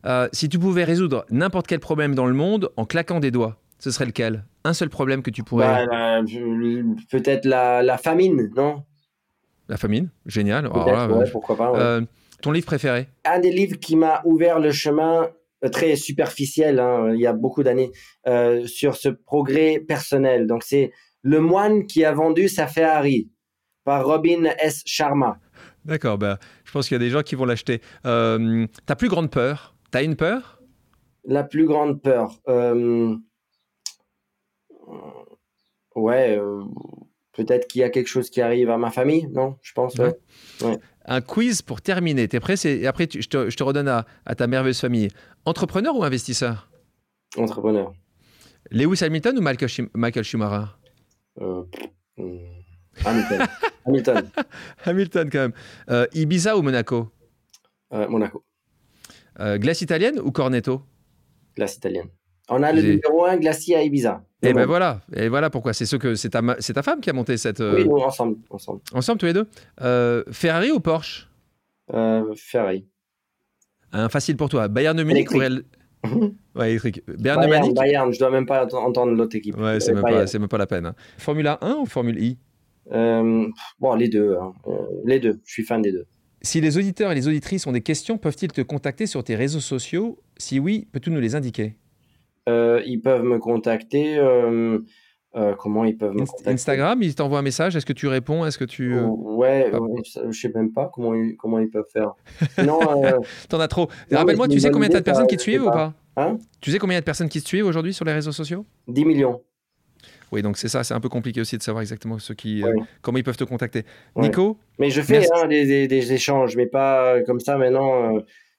Euh, si tu pouvais résoudre n'importe quel problème dans le monde en claquant des doigts, ce serait lequel? Un seul problème que tu pourrais. Bah, Peut-être la, la, famine, non? La famine, génial. Alors là, ouais, pourquoi pas. Ouais. Euh, ton livre préféré? Un des livres qui m'a ouvert le chemin euh, très superficiel, hein, il y a beaucoup d'années, euh, sur ce progrès personnel. Donc c'est Le moine qui a vendu sa Ferrari par Robin S. Sharma. D'accord, bah, je pense qu'il y a des gens qui vont l'acheter. Euh, ta plus grande peur? T'as une peur? La plus grande peur euh... Ouais, euh... peut-être qu'il y a quelque chose qui arrive à ma famille, non Je pense, ouais. ouais. Un quiz pour terminer. T'es prêt? Et après, tu, je, te, je, te, redonne à, à, ta merveilleuse famille. Entrepreneur ou investisseur? Entrepreneur. Lewis Hamilton ou Michael, Schum Michael Schumacher? Euh, Hamilton. Hamilton. Hamilton, quand même. Euh, Ibiza ou Monaco? Euh, Monaco. glace italienne ou Cornetto? Glace italienne. On a le numéro 1 glacier à Ibiza. Et bon. ben voilà, et voilà pourquoi. C'est ce que c'est ta, c'est ta femme qui a monté cette. Euh... Oui, nous, ensemble, ensemble. Ensemble tous les deux. Euh, Ferrari ou Porsche? Euh, Ferrari. Un facile pour toi. Bayern de Munich ou Real. ouais, électrique. Bayern, Bayern de Munich? Bayern, je dois même pas entendre l'autre équipe. Ouais, c'est même, pas, même pas la peine. Hein. Formule 1 ou Formule I? Euh, Bon, les deux. Hein. les deux. Je suis fan des deux. Si les auditeurs et les auditrices ont des questions, peuvent-ils te contacter sur tes réseaux sociaux? Si oui, peux-tu nous les indiquer? euh, ils peuvent me contacter. Euh, euh, comment ils peuvent me contacter? Instagram, ils t'envoient un message. Est-ce que tu réponds Est-ce que tu Ouais, ouais je sais même pas comment ils, comment ils peuvent faire. Non. T'en as trop. Rappelle-moi, tu sais combien t'as de personnes qui te suivent ou pas hein? Tu sais combien il y a de personnes qui te suivent aujourd'hui sur les réseaux sociaux? 10 millions. Oui, donc c'est ça, c'est un peu compliqué aussi de savoir exactement ceux qui, ouais. comment ils peuvent te contacter. Ouais. Nico? Mais je fais hein, des, des, des, échanges, mais pas comme ça maintenant.